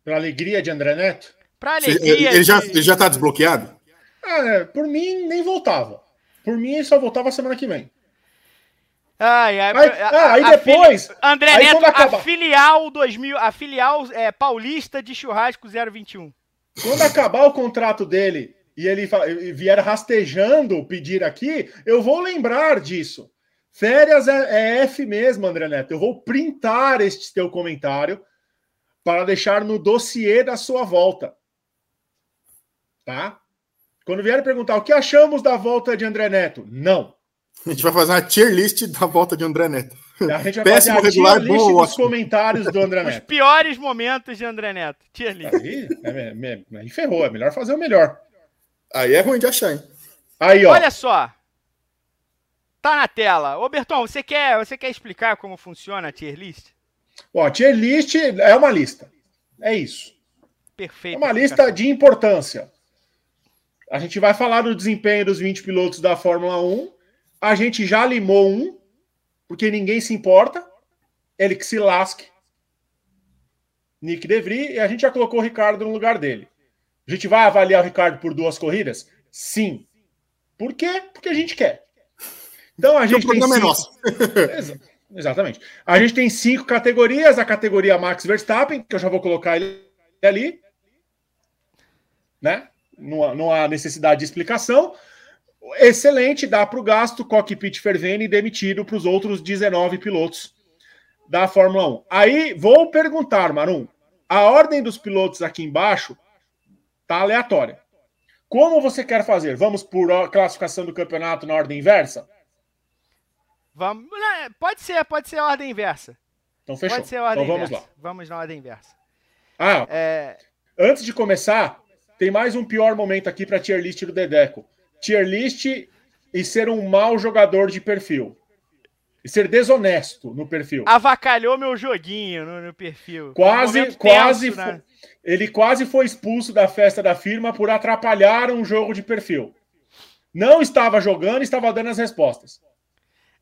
Para alegria de André Neto? Para alegria. Ele, já, ele já tá desbloqueado? Ah, é, por mim, nem voltava. Por mim, ele só voltava semana que vem. Ai, ai, aí, a, ah, aí depois. A André aí Neto, a filial 2000, a filial é, paulista de churrasco 021. Quando acabar o contrato dele e ele vier rastejando pedir aqui, eu vou lembrar disso. Férias é, é F mesmo, André Neto. Eu vou printar este teu comentário para deixar no dossiê da sua volta. Tá? Quando vier perguntar o que achamos da volta de André Neto, não. A gente vai fazer uma tier list da volta de André Neto. A gente vai Péssimo fazer a regular, tier list bom, dos comentários do André Neto. Os piores momentos de André Neto. Tier list. Aí, é, é, aí ferrou, é melhor fazer o melhor. Aí é ruim de achar, hein? Aí, ó. Olha só, Tá na tela. Ô, Berton, você quer, você quer explicar como funciona a tier list? Ó, a tier list é uma lista. É isso. Perfeito. É uma lista de importância. A gente vai falar do desempenho dos 20 pilotos da Fórmula 1. A gente já limou um, porque ninguém se importa. Ele que se lasque. Nick DeVry. E a gente já colocou o Ricardo no lugar dele. A gente vai avaliar o Ricardo por duas corridas? Sim. Por quê? Porque a gente quer. Então a gente tem cinco... é nosso. Exatamente. A gente tem cinco categorias. A categoria Max Verstappen, que eu já vou colocar ele ali. Né? Não, não há necessidade de explicação. Excelente, dá para o gasto, cockpit fervendo e demitido para os outros 19 pilotos da Fórmula 1. Aí vou perguntar, Marum, a ordem dos pilotos aqui embaixo tá aleatória. Como você quer fazer? Vamos por classificação do campeonato na ordem inversa? Vamos, né, pode ser, pode ser a ordem inversa. Então fechou. Pode ser a ordem então vamos inversa. lá. Vamos na ordem inversa. Ah, é... antes de começar, tem mais um pior momento aqui para tier list do Dedeco. Tier list e ser um mau jogador de perfil. E ser desonesto no perfil. Avacalhou meu joguinho no, no perfil. Quase, um quase. Tenso, né? Ele quase foi expulso da festa da firma por atrapalhar um jogo de perfil. Não estava jogando, estava dando as respostas.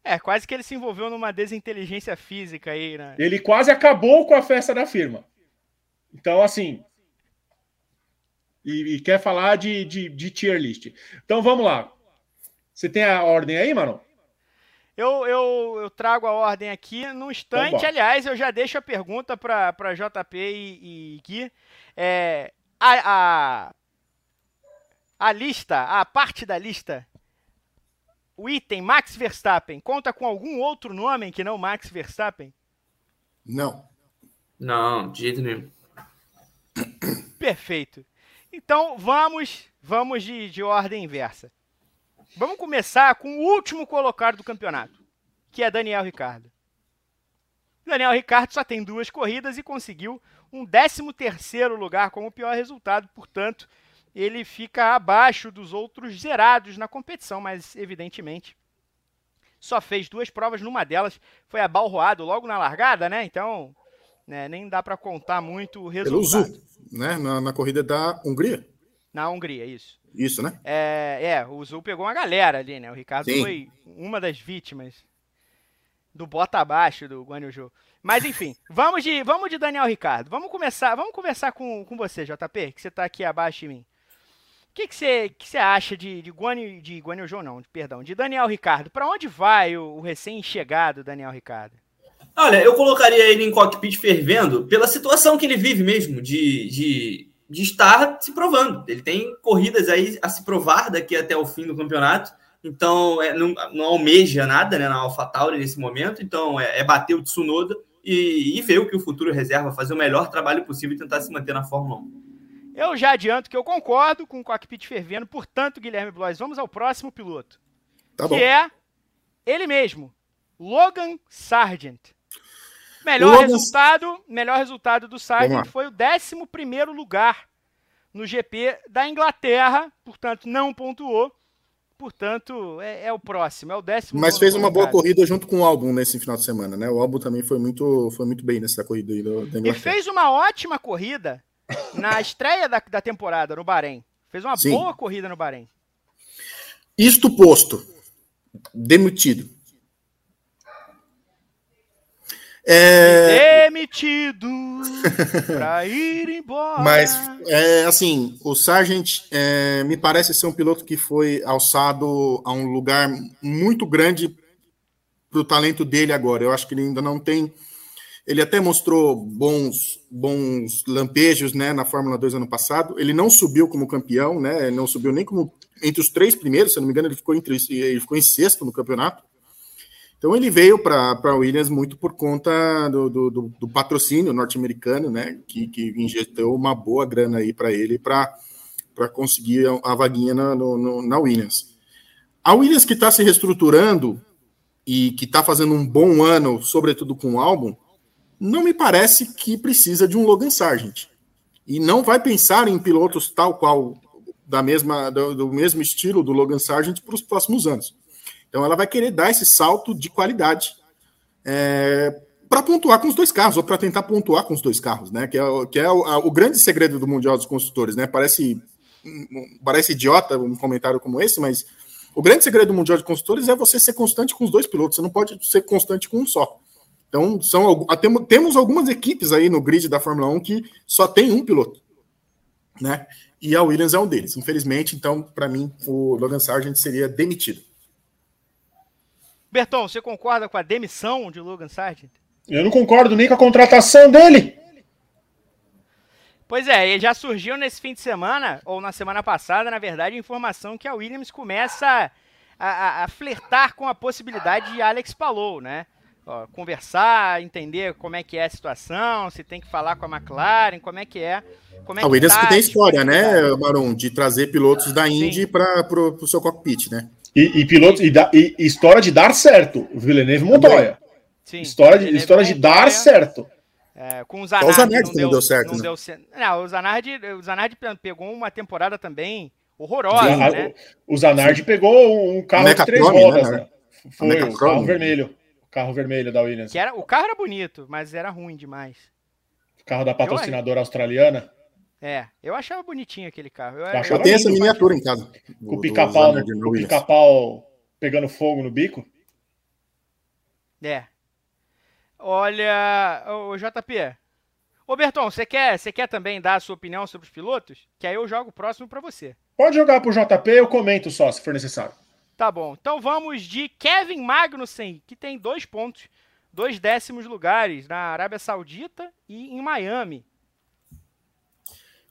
É, quase que ele se envolveu numa desinteligência física aí, né? Ele quase acabou com a festa da firma. Então, assim. E, e quer falar de, de, de, tier list. Então, vamos lá. Você tem a ordem aí, mano? Eu, eu, eu trago a ordem aqui no instante. Então, Aliás, eu já deixo a pergunta para JP e, e Gui. É, a, a, a lista, a parte da lista o item Max Verstappen conta com algum outro nome que não Max Verstappen? Não. Não, de jeito nenhum. Perfeito. Então vamos, vamos de, de ordem inversa. Vamos começar com o último colocado do campeonato, que é Daniel Ricardo. Daniel Ricardo só tem duas corridas e conseguiu um 13 terceiro lugar como pior resultado, portanto, ele fica abaixo dos outros zerados na competição, mas evidentemente só fez duas provas, numa delas foi abalroado logo na largada, né? Então, né, nem dá para contar muito o resultado. Pelo Zul, né? Na, na, corrida da Hungria. Na Hungria, isso. Isso, né? É, é, o Zul pegou uma galera ali, né? O Ricardo Sim. foi uma das vítimas do bota abaixo do Guanyu Zhou. Mas enfim, vamos de, vamos de Daniel Ricardo. Vamos começar, vamos conversar com, com você, JP, que você está aqui abaixo de mim. O que, que, você, que você acha de, de Guanyu, de Guanyu não, perdão, de Daniel Ricardo? Para onde vai o, o recém-chegado Daniel Ricardo? Olha, eu colocaria ele em cockpit fervendo pela situação que ele vive mesmo, de, de de estar se provando. Ele tem corridas aí a se provar daqui até o fim do campeonato. Então, é, não, não almeja nada né, na AlphaTauri nesse momento. Então, é, é bater o Tsunoda e, e, ver o que o futuro reserva, fazer o melhor trabalho possível e tentar se manter na Fórmula 1. Eu já adianto que eu concordo com o cockpit fervendo, portanto, Guilherme Blois, vamos ao próximo piloto. Tá que é ele mesmo, Logan Sargent. Melhor Logan... resultado, melhor resultado do Sargent foi o 11 lugar no GP da Inglaterra, portanto não pontuou. Portanto, é, é o próximo, é o décimo. Mas fez uma boa corrida junto com o álbum nesse final de semana, né? O álbum também foi muito, foi muito bem nessa corrida aí da Inglaterra. E fez uma ótima corrida na estreia da, da temporada no Bahrein. Fez uma Sim. boa corrida no Bahrein. Isto posto, demitido. É... Demitido para ir embora. Mas, é, assim, o Sargent é, me parece ser um piloto que foi alçado a um lugar muito grande para o talento dele agora. Eu acho que ele ainda não tem. Ele até mostrou bons, bons lampejos né, na Fórmula 2 ano passado. Ele não subiu como campeão, né? Ele não subiu nem como entre os três primeiros, se não me engano, ele ficou, entre, ele ficou em sexto no campeonato. Então ele veio para a Williams muito por conta do, do, do, do patrocínio norte-americano, né? Que, que injetou uma boa grana aí para ele para conseguir a, a vaguinha na, no, na Williams. A Williams que está se reestruturando e que está fazendo um bom ano, sobretudo com o álbum, não me parece que precisa de um Logan Sargent. E não vai pensar em pilotos tal qual da mesma do, do mesmo estilo do Logan Sargent para os próximos anos. Então ela vai querer dar esse salto de qualidade é, para pontuar com os dois carros, ou para tentar pontuar com os dois carros, né? Que é, que é o, a, o, grande segredo do Mundial dos Construtores, né? Parece, parece idiota um comentário como esse, mas o grande segredo do Mundial de Construtores é você ser constante com os dois pilotos, você não pode ser constante com um só. Então, são, temos algumas equipes aí no grid da Fórmula 1 que só tem um piloto, né? E a Williams é um deles. Infelizmente, então, para mim, o Logan Sargent seria demitido. Berton, você concorda com a demissão de Logan Sargent? Eu não concordo nem com a contratação dele. Pois é, ele já surgiu nesse fim de semana, ou na semana passada, na verdade, a informação que a Williams começa a, a, a flertar com a possibilidade de Alex Palou, né? Ó, conversar, entender como é que é a situação, se tem que falar com a McLaren, como é que é. Como é a Williams que, tá, que tem história, né, Marum, de trazer pilotos da Indy para o seu cockpit, né? E, e pilotos e, da, e, história de dar certo. Villeneuve Montoya. Sim, história de, história de dar certo. É, com o Zanardi, o Zanardi não, deu, deu certo. Não, né? deu, não, o, Zanardi, o Zanardi pegou uma temporada também horrorosa. né? O, Zanardi pegou um carro de três rodas. Né? né? Foi o carro vermelho. Carro vermelho da Williams. Que era, o carro era bonito, mas era ruim demais. O carro da patrocinadora Eu, australiana. É, eu achava bonitinho aquele carro. Eu, eu, eu tenho essa miniatura em casa. Com o pica-pau pica pegando fogo no bico. É. Olha, o JP. Ô Berton, você quer, você quer também dar a sua opinião sobre os pilotos? Que aí eu jogo o próximo para você. Pode jogar pro JP, eu comento só, se for necessário. Tá bom. Então vamos de Kevin Magnussen, que tem dois pontos, dois décimos lugares na Arábia Saudita e em Miami.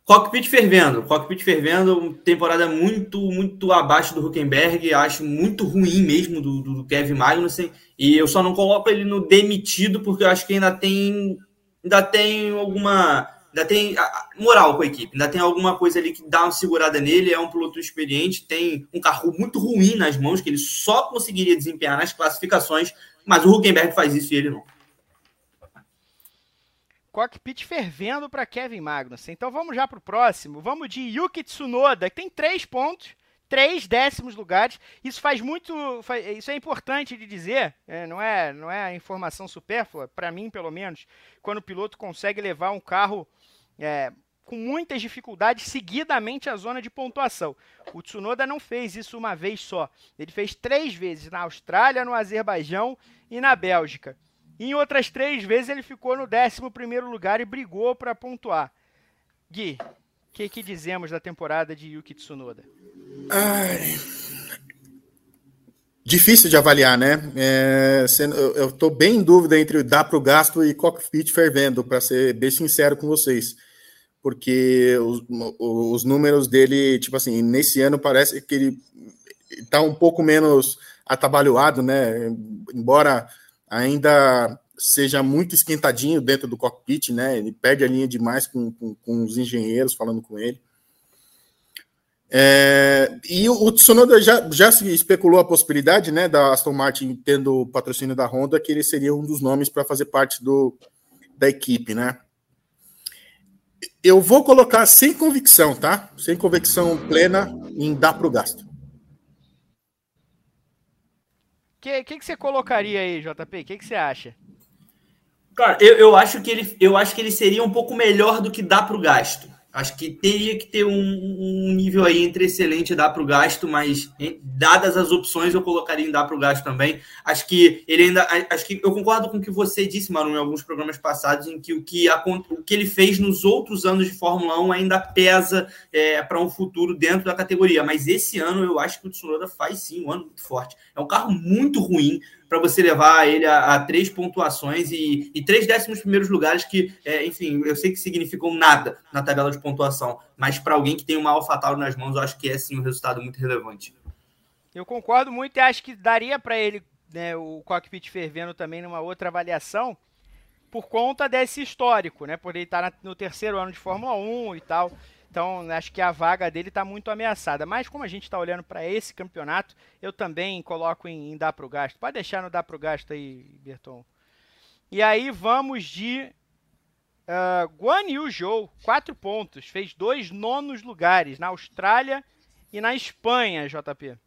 Cockpit fervendo, cockpit fervendo, temporada muito, muito abaixo do Huckenberg, acho muito ruim mesmo do, do, Kevin Magnussen, e eu só não coloco ele no demitido porque eu acho que ainda tem, ainda tem alguma, ainda tem moral com a equipe, ainda tem alguma coisa ali que dá uma segurada nele, é um piloto experiente, tem um carro muito ruim nas mãos que ele só conseguiria desempenhar nas classificações, mas o Huckenberg faz isso e ele não cockpit fervendo para Kevin Magnussen. Então vamos já para o próximo. Vamos de Yuki Tsunoda, que tem três pontos, três décimos lugares. Isso faz muito, isso é importante de dizer. É, não é, não é informação supérflua para mim, pelo menos, quando o piloto consegue levar um carro é, com muitas dificuldades seguidamente à zona de pontuação. O Tsunoda não fez isso uma vez só. Ele fez três vezes na Austrália, no Azerbaijão e na Bélgica. Em outras três vezes ele ficou no 11 lugar e brigou para pontuar. Gui, o que, que, dizemos da temporada de Yuki Tsunoda? Ai, difícil de avaliar, né? É, eu estou bem em dúvida entre dar para o gasto e cockpit fervendo, para ser bem sincero com vocês. Porque os, os números dele, tipo assim, nesse ano parece que ele está um pouco menos atabalhoado, né? Embora ainda seja muito esquentadinho dentro do cockpit, né? Ele perde a linha demais com, com, com os engenheiros falando com ele. É, e o, Tsunoda já, já se especulou a possibilidade, né, da Aston Martin tendo o patrocínio da Honda, que ele seria um dos nomes para fazer parte do, da equipe, né? Eu vou colocar sem convicção, tá? Sem convicção plena em dar para o gasto. O que, que, que, você colocaria aí, JP? O que, que você acha? Cara, eu, eu, acho que ele, eu acho que ele seria um pouco melhor do que dá para o gasto. Acho que teria que ter um, um nível aí entre excelente e dá para o gasto, mas dadas as opções, eu colocaria em dar para o gasto também. Acho que ele ainda. Acho que eu concordo com o que você disse, Manu, em alguns programas passados, em que o que, a, o que ele fez nos outros anos de Fórmula 1 ainda pesa é, para um futuro dentro da categoria. Mas esse ano eu acho que o Tsunoda faz sim um ano muito forte. É um carro muito ruim para você levar ele a, a três pontuações e, e, três décimos primeiros lugares que, é, enfim, eu sei que significam nada na tabela de pontuação, mas para alguém que tem uma AlphaTauri nas mãos, eu acho que é sim um resultado muito relevante. Eu concordo muito e acho que daria para ele né, o cockpit fervendo também numa outra avaliação por conta desse histórico, né? Por ele estar tá no terceiro ano de Fórmula 1 e tal. Então, acho que a vaga dele está muito ameaçada. Mas como a gente está olhando para esse campeonato, eu também coloco em, em dar para o gasto. Pode deixar no dar para o gasto aí, Berton. E aí vamos de uh, Guan Yu Zhou, quatro pontos. Fez dois nonos lugares na Austrália e na Espanha, JP.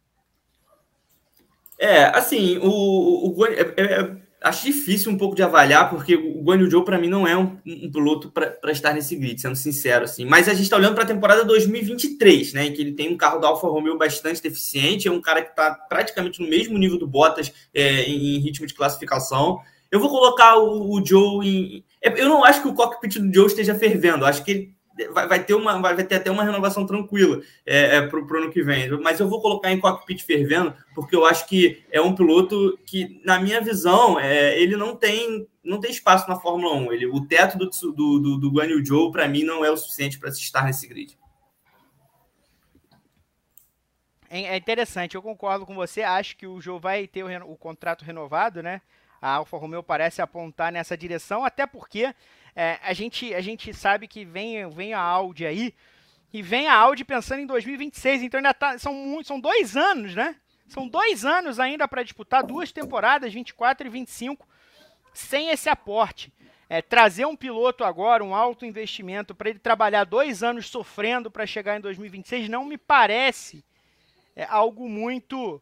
É, assim, o, o Guan, é, é, acho difícil um pouco de avaliar, porque o Guan Yu Zhou, para mim, não é um, um piloto para estar nesse grid, sendo sincero. assim. Mas a gente está olhando para a temporada 2023, né, em que ele tem um carro da Alfa Romeo bastante deficiente, é um cara que está praticamente no mesmo nível do Bottas é, em, em, ritmo de classificação. Eu vou colocar o, o Joe em. É, eu não acho que o cockpit do Joe esteja fervendo, acho que ele vai, vai, ter uma, vai ter até uma renovação tranquila é, é, para o ano que vem. Mas eu vou colocar em cockpit fervendo, porque eu acho que é um piloto que, na minha visão, é, ele não tem, não tem espaço na Fórmula 1. Ele, o teto do, do, do, do Guan Yu Zhou, para mim, não é o suficiente para se estar nesse grid. É, é interessante, eu concordo com você. Acho que o Joe vai ter o, o contrato renovado, né? A Alfa Romeo parece apontar nessa direção, até porque é, a, gente, a gente sabe que vem, vem a Audi aí, e vem a Audi pensando em 2026, então ainda tá, são, são dois anos, né? São dois anos ainda para disputar, duas temporadas, 24 e 25, sem esse aporte. É, trazer um piloto agora, um alto investimento, para ele trabalhar dois anos sofrendo para chegar em 2026, não me parece é, algo muito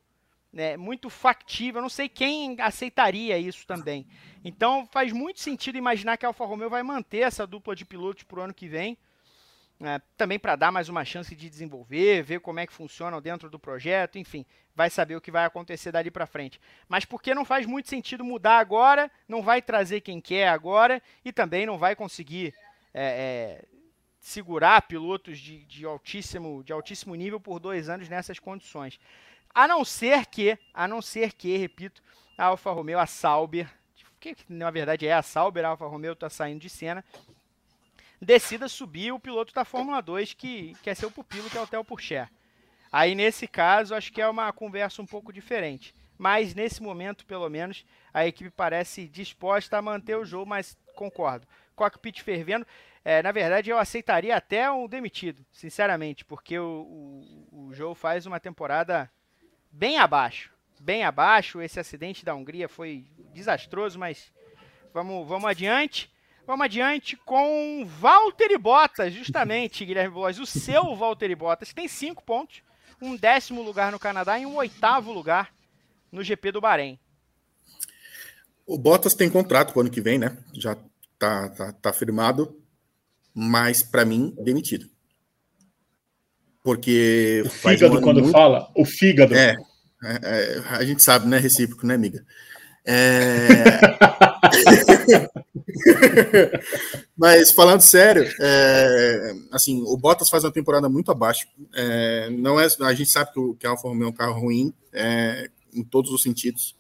né, muito factível. Eu não sei quem aceitaria isso também. Então faz muito sentido imaginar que a Alfa Romeo vai manter essa dupla de pilotos para o ano que vem. É, também para dar mais uma chance de desenvolver, ver como é que funcionam dentro do projeto, enfim, vai saber o que vai acontecer dali para frente. Mas porque não faz muito sentido mudar agora, não vai trazer quem quer agora e também não vai conseguir é, é, segurar pilotos de, de, altíssimo, de altíssimo nível por dois anos nessas condições. A não ser que, a não ser que, repito, a Alfa Romeo, a Sauber, que na verdade é a Sauber, a Alfa Romeo está saindo de cena, decida subir o piloto da Fórmula 2 que quer ser o pupilo, que é o Theo Pourchaire. Aí nesse caso, acho que é uma conversa um pouco diferente. Mas nesse momento, pelo menos, a equipe parece disposta a manter o jogo, mas concordo. Cockpit fervendo. É, na verdade, eu aceitaria até um demitido, sinceramente, porque o, o, o faz uma temporada bem abaixo. Bem abaixo. Esse acidente da Hungria foi desastroso, mas vamos, vamos adiante. Vamos adiante com Valtteri Bottas, justamente, Guilherme Blois, o seu Valtteri Bottas, tem cinco pontos, um décimo lugar no Canadá e um oitavo lugar no GP do Bahrein. O Bottas tem contrato para o ano que vem, né? Já tá, tá, tá firmado, mas para mim, demitido. Porque. O fígado, um quando muito... fala, o fígado. É, é, é, a gente sabe, né? Recíproco, né, amiga? É... Mas falando sério, é... assim, o Bottas faz uma temporada muito abaixo. É... Não é, a gente sabe que o, que a Alfa Romeo é um carro ruim é, em todos os sentidos.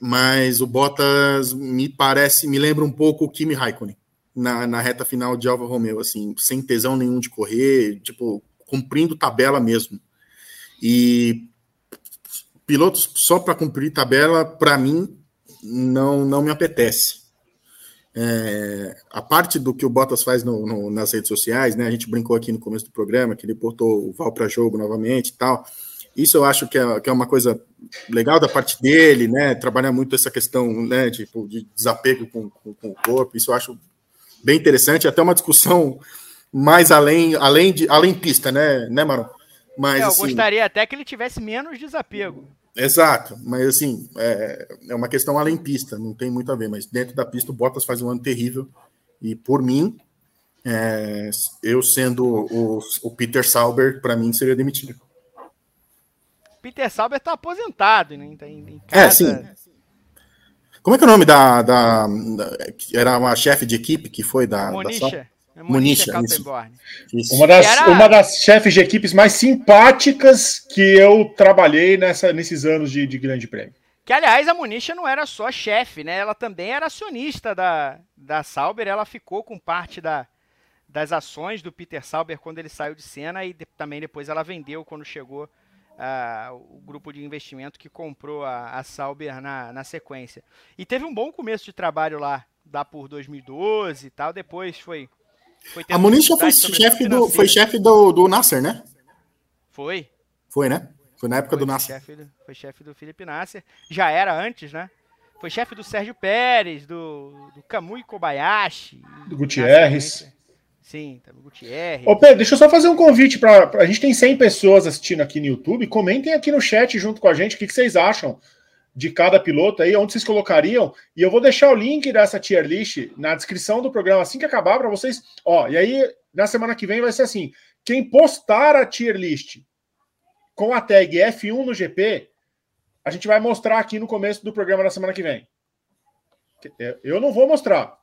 Mas o Bottas me parece, me lembra um pouco o Kimi Raikkonen na, na reta final de Alfa Romeo, assim, sem tesão nenhum de correr, tipo, cumprindo tabela mesmo. E pilotos só para cumprir tabela, para mim, não, não me apetece. É, a parte do que o Bottas faz no, no, nas redes sociais, né? A gente brincou aqui no começo do programa que ele portou o Val para jogo novamente e tal. Isso eu acho que é, que é uma coisa legal da parte dele, né? Trabalhar muito essa questão né, tipo, de desapego com, com, com, o corpo. Isso eu acho bem interessante. Até uma discussão mais além, além de além pista, né, né, Maron? Mas, eu assim, gostaria até que ele tivesse menos desapego. Exato, mas assim, é, é uma questão além pista, não tem muito a ver, mas dentro da pista o Bottas faz um ano terrível, e por mim, é, eu sendo o, o Peter Sauber, para mim seria demitido. Peter Sauber tá aposentado, né? Tá em, em É, sim. Como é que é o nome da. da, da era uma chefe de equipe que foi da. Monisha. Da é Monisha, Uma das, era... uma das chefes de equipes mais simpáticas que eu trabalhei nessa, nesses anos de, de grande prêmio. Que, aliás, a Monisha não era só chefe, né? Ela também era acionista da, da Sauber. Ela ficou com parte da, das ações do Peter Sauber quando ele saiu de cena e de, também depois ela vendeu quando chegou uh, o grupo de investimento que comprou a, a Sauber na, na sequência. E teve um bom começo de trabalho lá, lá por 2012 e tal. Depois foi a Municha foi chefe do, foi chefe do, do Nasser, né? Foi. Foi, né? Foi na época foi do Nasser. Chefe do, foi chefe do Felipe Nasser. Já era antes, né? Foi chefe do Sérgio Pérez, do, do Kamui Kobayashi. Do Gutierrez. Sim, também Gutierrez. Ô Pedro, deixa eu só fazer um convite para A gente tem 100 pessoas assistindo aqui no YouTube. Comentem aqui no chat junto com a gente o que, que vocês acham de cada piloto aí, onde vocês colocariam. E eu vou deixar o link dessa tier list na descrição do programa assim que acabar para vocês. Ó, e aí na semana que vem vai ser assim: quem postar a tier list com a tag F1 no GP, a gente vai mostrar aqui no começo do programa da semana que vem. Eu não vou mostrar.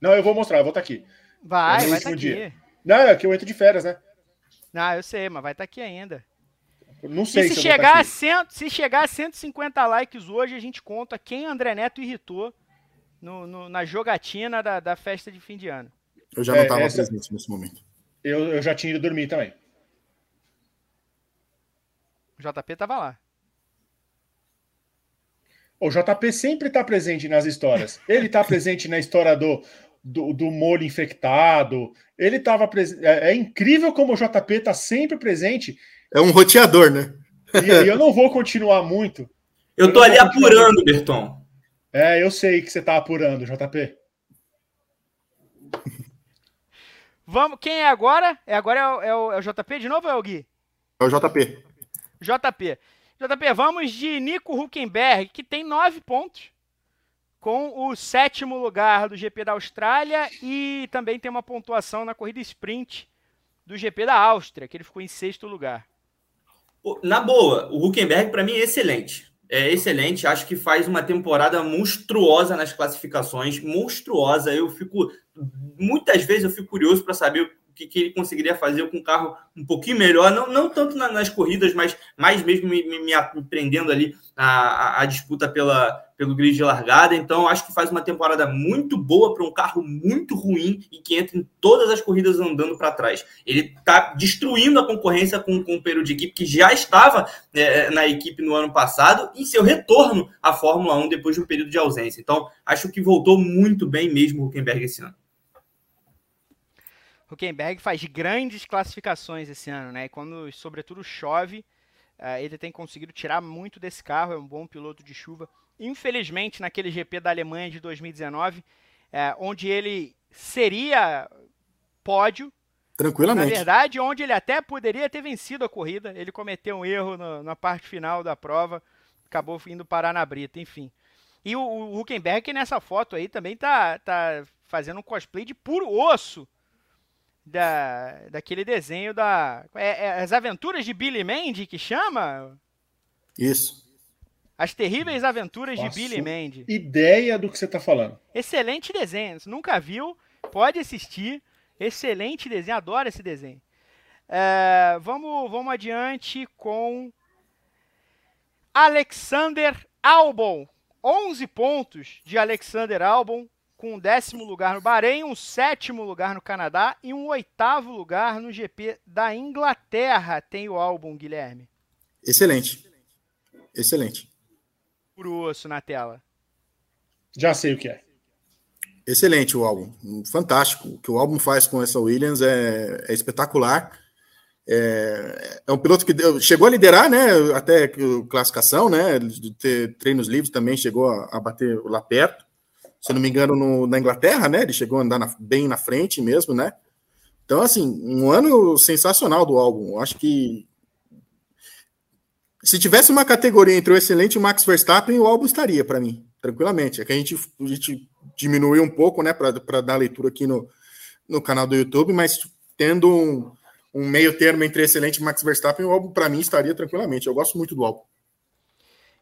Não, eu vou mostrar, eu vou estar tá aqui. Vai, vai estar tá aqui. Não, é que eu entro de férias, né? Não, eu sei, mas vai estar tá aqui ainda. Não sei e se, se chegar a cento, se chegar a 150 likes hoje, a gente conta quem André Neto irritou no, no, na jogatina da, da, festa de fim de ano. Eu já não estava é, presente nesse momento. Eu, eu já tinha ido dormir também. O JP tava lá. O JP sempre está presente nas histórias. Ele está presente na história do, do, do molho infectado. Ele estava presente. É, é, incrível como o JP está sempre presente é um roteador, né? E, eu não vou continuar muito. Eu, eu tô ali apurando, muito. Berton. É, eu sei que você tá apurando, JP. Vamos, quem é agora? É agora é o, é o, é o JP de novo ou é o Gui? É o JP. JP. JP, vamos de Nico Huckenberg, que tem nove pontos, com o sétimo lugar do GP da Austrália e também tem uma pontuação na corrida sprint do GP da Áustria, que ele ficou em sexto lugar. Na boa, o Huckenberg para mim é excelente. É excelente, acho que faz uma temporada monstruosa nas classificações, monstruosa. Eu fico muitas vezes eu fico curioso para saber que, que ele conseguiria fazer com um carro um pouquinho melhor, não, não tanto na, nas corridas, mas mais mesmo me, me, me prendendo ali a, a, a, disputa pela, pelo grid de largada. Então, acho que faz uma temporada muito boa para um carro muito ruim e que entra em todas as corridas andando para trás. Ele está destruindo a concorrência com, com o período de equipe que já estava é, na equipe no ano passado e seu retorno à Fórmula 1 depois de um período de ausência. Então, acho que voltou muito bem mesmo o Huckenberg esse ano. Huckenberg faz grandes classificações esse ano, né? E quando, sobretudo, chove, uh, ele tem conseguido tirar muito desse carro. É um bom piloto de chuva. Infelizmente, naquele GP da Alemanha de 2019, uh, eh, onde ele seria pódio. Tranquilamente. Na verdade, onde ele até poderia ter vencido a corrida, ele cometeu um erro no, na parte final da prova, acabou indo parar na brita, enfim. E o, o Huckenberg nessa foto aí também tá, tá fazendo um cosplay de puro osso da, daquele desenho da. É, é, as aventuras de Billy Mandy que chama? Isso. As terríveis aventuras Nossa, de Billy Mandy. Ideia do que você está falando. Excelente desenho. Se nunca viu, pode assistir. Excelente desenho. Adoro esse desenho. É, vamos, vamos adiante com Alexander Albon. 11 pontos de Alexander Albon com um décimo lugar no Bahrein, um sétimo lugar no Canadá e um oitavo lugar no GP da Inglaterra. Tem o álbum, Guilherme. Excelente. Excelente. Puro osso na tela. Já sei o que é. Excelente o álbum. Fantástico. O que o álbum faz com essa Williams é, é espetacular. É, é, um piloto que deu, chegou a liderar, né? Até classificação, né? De ter treinos livres também chegou a, a bater lá perto. Se não me engano, no, na Inglaterra, né? Ele chegou a andar na, bem na frente mesmo, né? Então, assim, um ano sensacional do álbum. Acho que se tivesse uma categoria entre o excelente e o Max Verstappen, o álbum estaria para mim, tranquilamente. É que a gente, a gente diminuiu um pouco, né, para dar leitura aqui no, no canal do YouTube, mas tendo um, um meio termo entre excelente e Max Verstappen, o álbum para mim estaria tranquilamente. Eu gosto muito do álbum.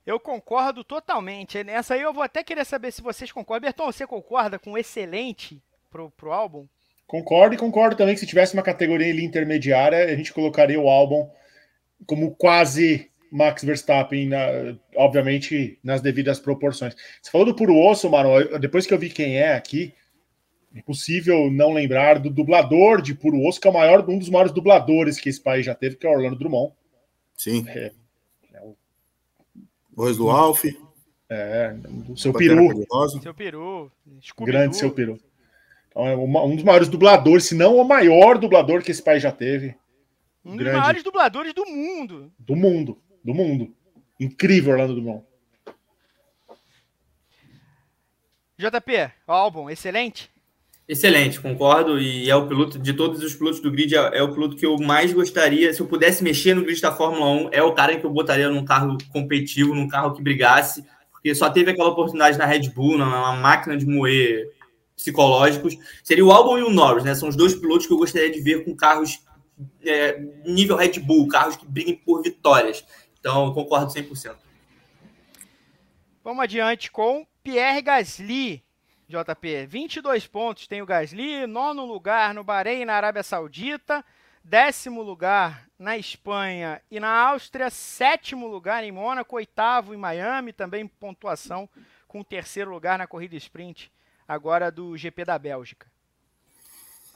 Eu concordo totalmente. Nessa aí eu vou até querer saber se vocês concordam. Berton, você concorda com excelente pro, pro álbum? Concordo e concordo também que se tivesse uma categoria ali intermediária, a gente colocaria o álbum como quase Max Verstappen, na, obviamente nas devidas proporções. Você falou do puro osso, mano. Depois que eu vi quem é aqui, é impossível não lembrar do dublador de Puro Osso, que é o maior, um dos maiores dubladores que esse país já teve, que é Orlando Drummond. Sim. É, é o... Voz do Alf. É, do seu peru. Seu peru. Grande seu peru. Então, é um dos maiores dubladores, se não o maior dublador que esse país já teve. Um dos maiores dubladores do mundo. Do mundo. Do mundo. Incrível, Orlando Drummond. JP, o álbum, excelente? Excelente, concordo. E é o piloto de todos os pilotos do grid, é, é, o piloto que eu mais gostaria. Se eu pudesse mexer no grid da Fórmula 1, é o cara que eu botaria num carro competitivo, num carro que brigasse, porque só teve aquela oportunidade na Red Bull, numa máquina de moer psicológicos. Seria o Albon e o Norris, né? São os dois pilotos que eu gostaria de ver com carros é, nível Red Bull, carros que briguem por vitórias. Então, eu concordo 100%. Vamos adiante com Pierre Gasly. JP, 22 pontos tem o Gasly, nono lugar no Bahrein, na Arábia Saudita, décimo lugar na Espanha e na Áustria, sétimo lugar em Mônaco, oitavo em Miami, também pontuação com terceiro lugar na corrida sprint, agora do GP da Bélgica.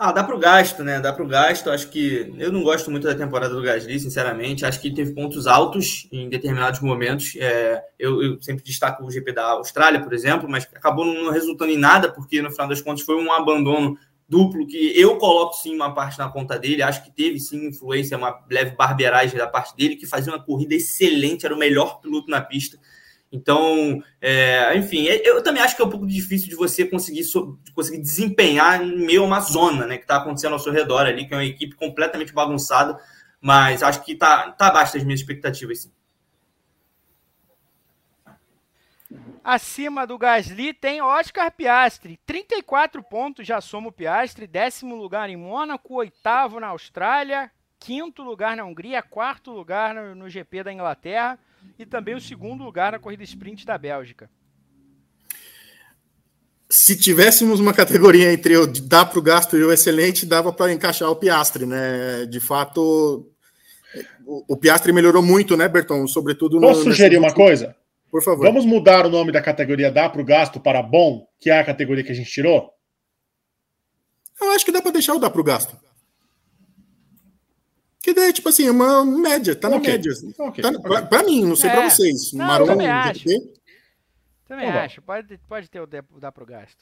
Ah, dá para o gasto, né? Dá para o gasto. Acho que eu não gosto muito da temporada do Gasly, sinceramente. Acho que teve pontos altos em determinados momentos. É, eu, eu, sempre destaco o GP da Austrália, por exemplo, mas acabou não resultando em nada, porque no final das contas foi um abandono duplo que eu coloco sim uma parte na conta dele. Acho que teve sim influência, uma leve barbeiragem da parte dele, que fazia uma corrida excelente, era o melhor piloto na pista. Então, é, enfim, é, eu também acho que é um pouco difícil de você conseguir, de conseguir desempenhar em meio a uma zona né, que está acontecendo ao seu redor ali, que é uma equipe completamente bagunçada, mas acho que está tá abaixo das minhas expectativas. Sim. Acima do Gasly tem Oscar Piastri, 34 pontos, já soma o Piastri, décimo lugar em Mônaco, oitavo na Austrália, quinto lugar na Hungria, quarto lugar no, no GP da Inglaterra e também o segundo lugar na corrida sprint da Bélgica. Se tivéssemos uma categoria entre o dá para o gasto e o excelente, dava para encaixar o Piastre, né? De fato, o, Piastre melhorou muito, né, Berton? Sobretudo Posso no, sugerir uma coisa? Por favor. Vamos mudar o nome da categoria dá para o gasto para bom, que é a categoria que a gente tirou? Eu acho que dá para deixar o dá para o gasto. Que daí, tipo assim, é uma média, tá okay. na média. Assim. Okay. Tá, pra, pra, mim, não sei é. pra vocês. Não, Marom, também acho. Também tá acho. Pode, pode ter o dar pro gasto.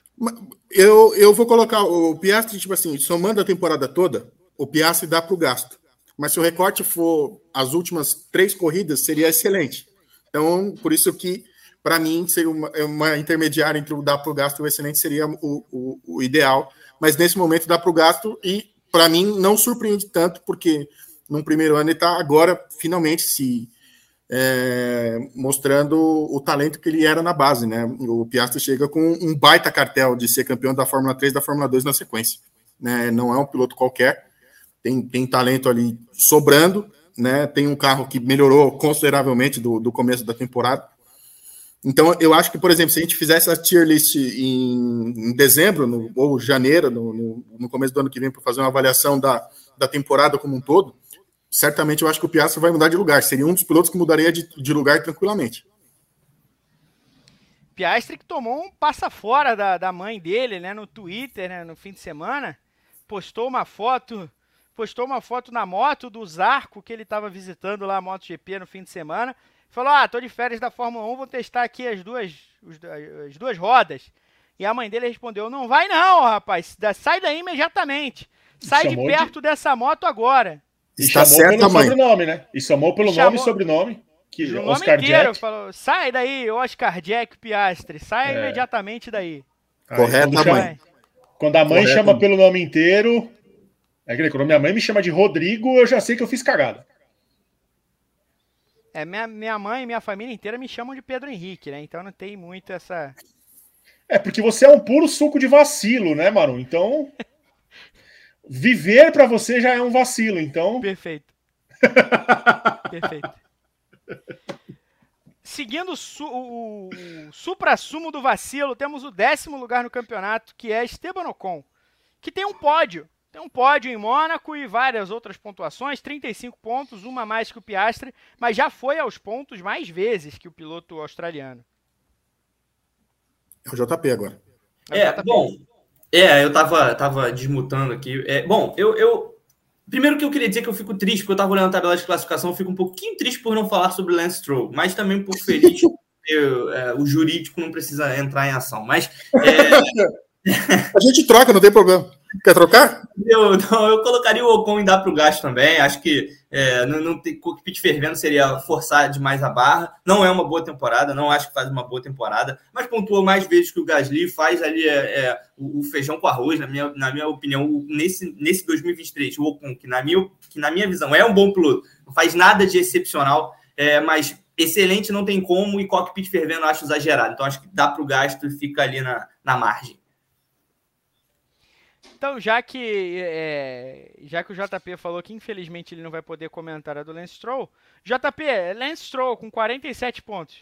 Eu, eu vou colocar o Piastri, tipo assim, somando a temporada toda, o Piastri dá pro gasto. Mas se o recorte for as últimas três corridas, seria excelente. Então, por isso que, para mim, seria uma, é uma, intermediária entre o dar pro gasto e o excelente seria o, o, o ideal. Mas nesse momento dá pro gasto e, para mim, não surpreende tanto, porque num primeiro ano, ele está agora finalmente se é, mostrando o talento que ele era na base, né? O Piastri chega com um baita cartel de ser campeão da Fórmula 3 da Fórmula 2 na sequência. Né? Não é um piloto qualquer, tem, tem talento ali sobrando, né? Tem um carro que melhorou consideravelmente do, do começo da temporada. Então, eu acho que, por exemplo, se a gente fizesse a tier list em, em dezembro no, ou janeiro, no, no, no começo do ano que vem, para fazer uma avaliação da, da temporada como um todo, certamente eu acho que o Piastri vai mudar de lugar. Seria um dos pilotos que mudaria de, de lugar tranquilamente. Piastri que tomou um passa fora da, da mãe dele, né, no Twitter, né, no fim de semana, postou uma foto, postou uma foto na moto do Zarco que ele estava visitando lá a MotoGP no fim de semana. Falou: "Ah, tô de férias da Fórmula 1, vou testar aqui as duas as duas rodas". E a mãe dele respondeu: "Não vai não, rapaz, sai daí imediatamente. Sai de perto de... dessa moto agora". Está certo, pelo mãe. sobrenome, né? E chamou pelo chamou... nome e sobrenome. Que o Oscar nome inteiro, Jack. falou, sai daí, Oscar Jack Piastre, sai é. imediatamente daí. Correto, quando mãe. Chama, quando a mãe Correto. chama pelo nome inteiro, é que quando minha mãe me chama de Rodrigo, eu já sei que eu fiz cagada. É, minha, minha mãe e minha família inteira me chamam de Pedro Henrique, né? Então não tem muito essa. É, porque você é um puro suco de vacilo, né, Maru? Então. viver para você já é um vacilo, então. Perfeito. Perfeito. Seguindo o, su o, o supra-sumo do vacilo, temos o décimo lugar no campeonato, que é Esteban Ocon, que tem um pódio. Tem um pódio em Mônaco e várias outras pontuações, 35 pontos, uma mais que o Piastre, mas já foi aos pontos mais vezes que o piloto australiano. É o JP agora. É, é JP. bom, é, eu tava, tava desmutando aqui. É, bom, eu, eu Primeiro que eu queria dizer que eu fico triste, porque eu estava olhando a tabela de classificação, eu fico um pouquinho triste por não falar sobre Lance Stroll, mas também por feliz porque é, o jurídico não precisa entrar em ação. Mas é... a gente troca, não tem problema. Quer trocar? Eu, não, eu colocaria o Ocon em dar para o gasto também. Acho que é, não, não ter cockpit fervendo seria forçar demais a barra. Não é uma boa temporada, não acho que faz uma boa temporada, mas pontua mais vezes que o Gasly, faz ali é, é o, o, feijão com arroz, na minha, na minha opinião, nesse, nesse 2023. O Ocon, que na, minha, que na minha visão é um bom piloto, não faz nada de excepcional, é, mas excelente não tem como, e cockpit fervendo acho exagerado. Então acho que dá para o gasto e fica ali na, na margem. Então, já que, é, já que o JP falou que infelizmente ele não vai poder comentar a do Lance Stroll, JP, Lance Stroll com 47 pontos.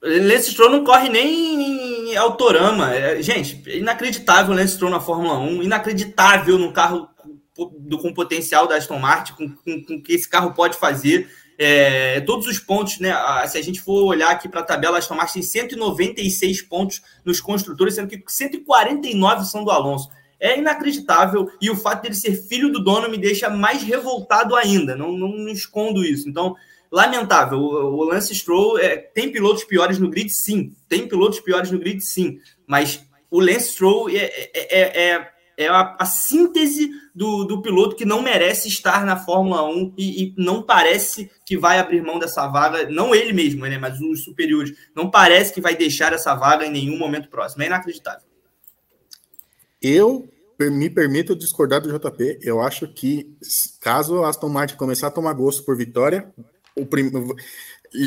Lance Stroll não corre nem em Autorama. É, gente, inacreditável o Lance Stroll na Fórmula 1, inacreditável no carro do, com potencial da Aston Martin, com, com, com que esse carro pode fazer. É, todos os pontos, né? Se a gente for olhar aqui para a tabela, a Aston Martin tem 196 pontos nos construtores, sendo que 149 são do Alonso é inacreditável e o fato dele ser filho do dono me deixa mais revoltado ainda. Não, não, escondo isso. Então, lamentável. O, o Lance Stroll é, tem pilotos piores no grid, sim. Tem pilotos piores no grid, sim. Mas o Lance Stroll é, é, é, é, é a, a, síntese do, do piloto que não merece estar na Fórmula 1 e, e, não parece que vai abrir mão dessa vaga, não ele mesmo, né, mas os superiores, não parece que vai deixar essa vaga em nenhum momento próximo. É inacreditável. Eu me permito discordar do JP. Eu acho que caso a Aston Martin começar a tomar gosto por vitória, o prim...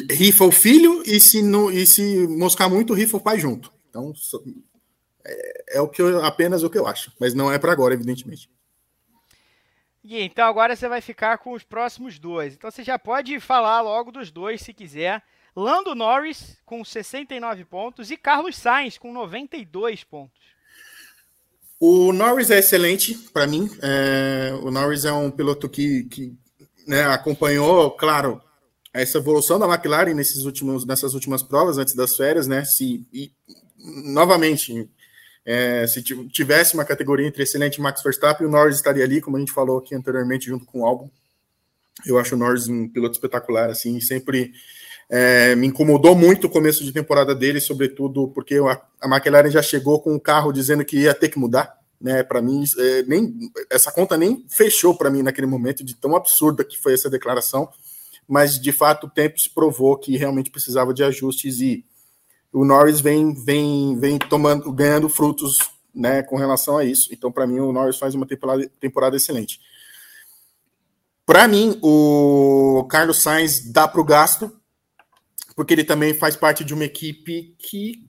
rifa o filho e se, no... e se moscar muito, rifa o pai junto. Então é, é o que eu... apenas o que eu acho, mas não é para agora, evidentemente. E então agora você vai ficar com os próximos dois. Então você já pode falar logo dos dois se quiser. Lando Norris com 69 pontos e Carlos Sainz com 92 pontos. O Norris é excelente para mim. É, o Norris é um piloto que, que né, acompanhou, claro, essa evolução da McLaren nesses últimos, nessas últimas provas antes das férias, né? Se e, novamente, é, se tivesse uma categoria entre excelente Max Verstappen, o Norris estaria ali, como a gente falou aqui anteriormente, junto com o Albon. Eu acho o Norris um piloto espetacular, assim, sempre é, me incomodou muito o começo de temporada dele, sobretudo porque a, a McLaren já chegou com o carro dizendo que ia ter que mudar. Né, para mim, é, nem essa conta nem fechou para mim naquele momento, de tão absurda que foi essa declaração. Mas de fato, o tempo se provou que realmente precisava de ajustes e o Norris vem, vem, vem tomando, ganhando frutos né, com relação a isso. Então, para mim, o Norris faz uma temporada, temporada excelente. Para mim, o Carlos Sainz dá para o gasto, porque ele também faz parte de uma equipe que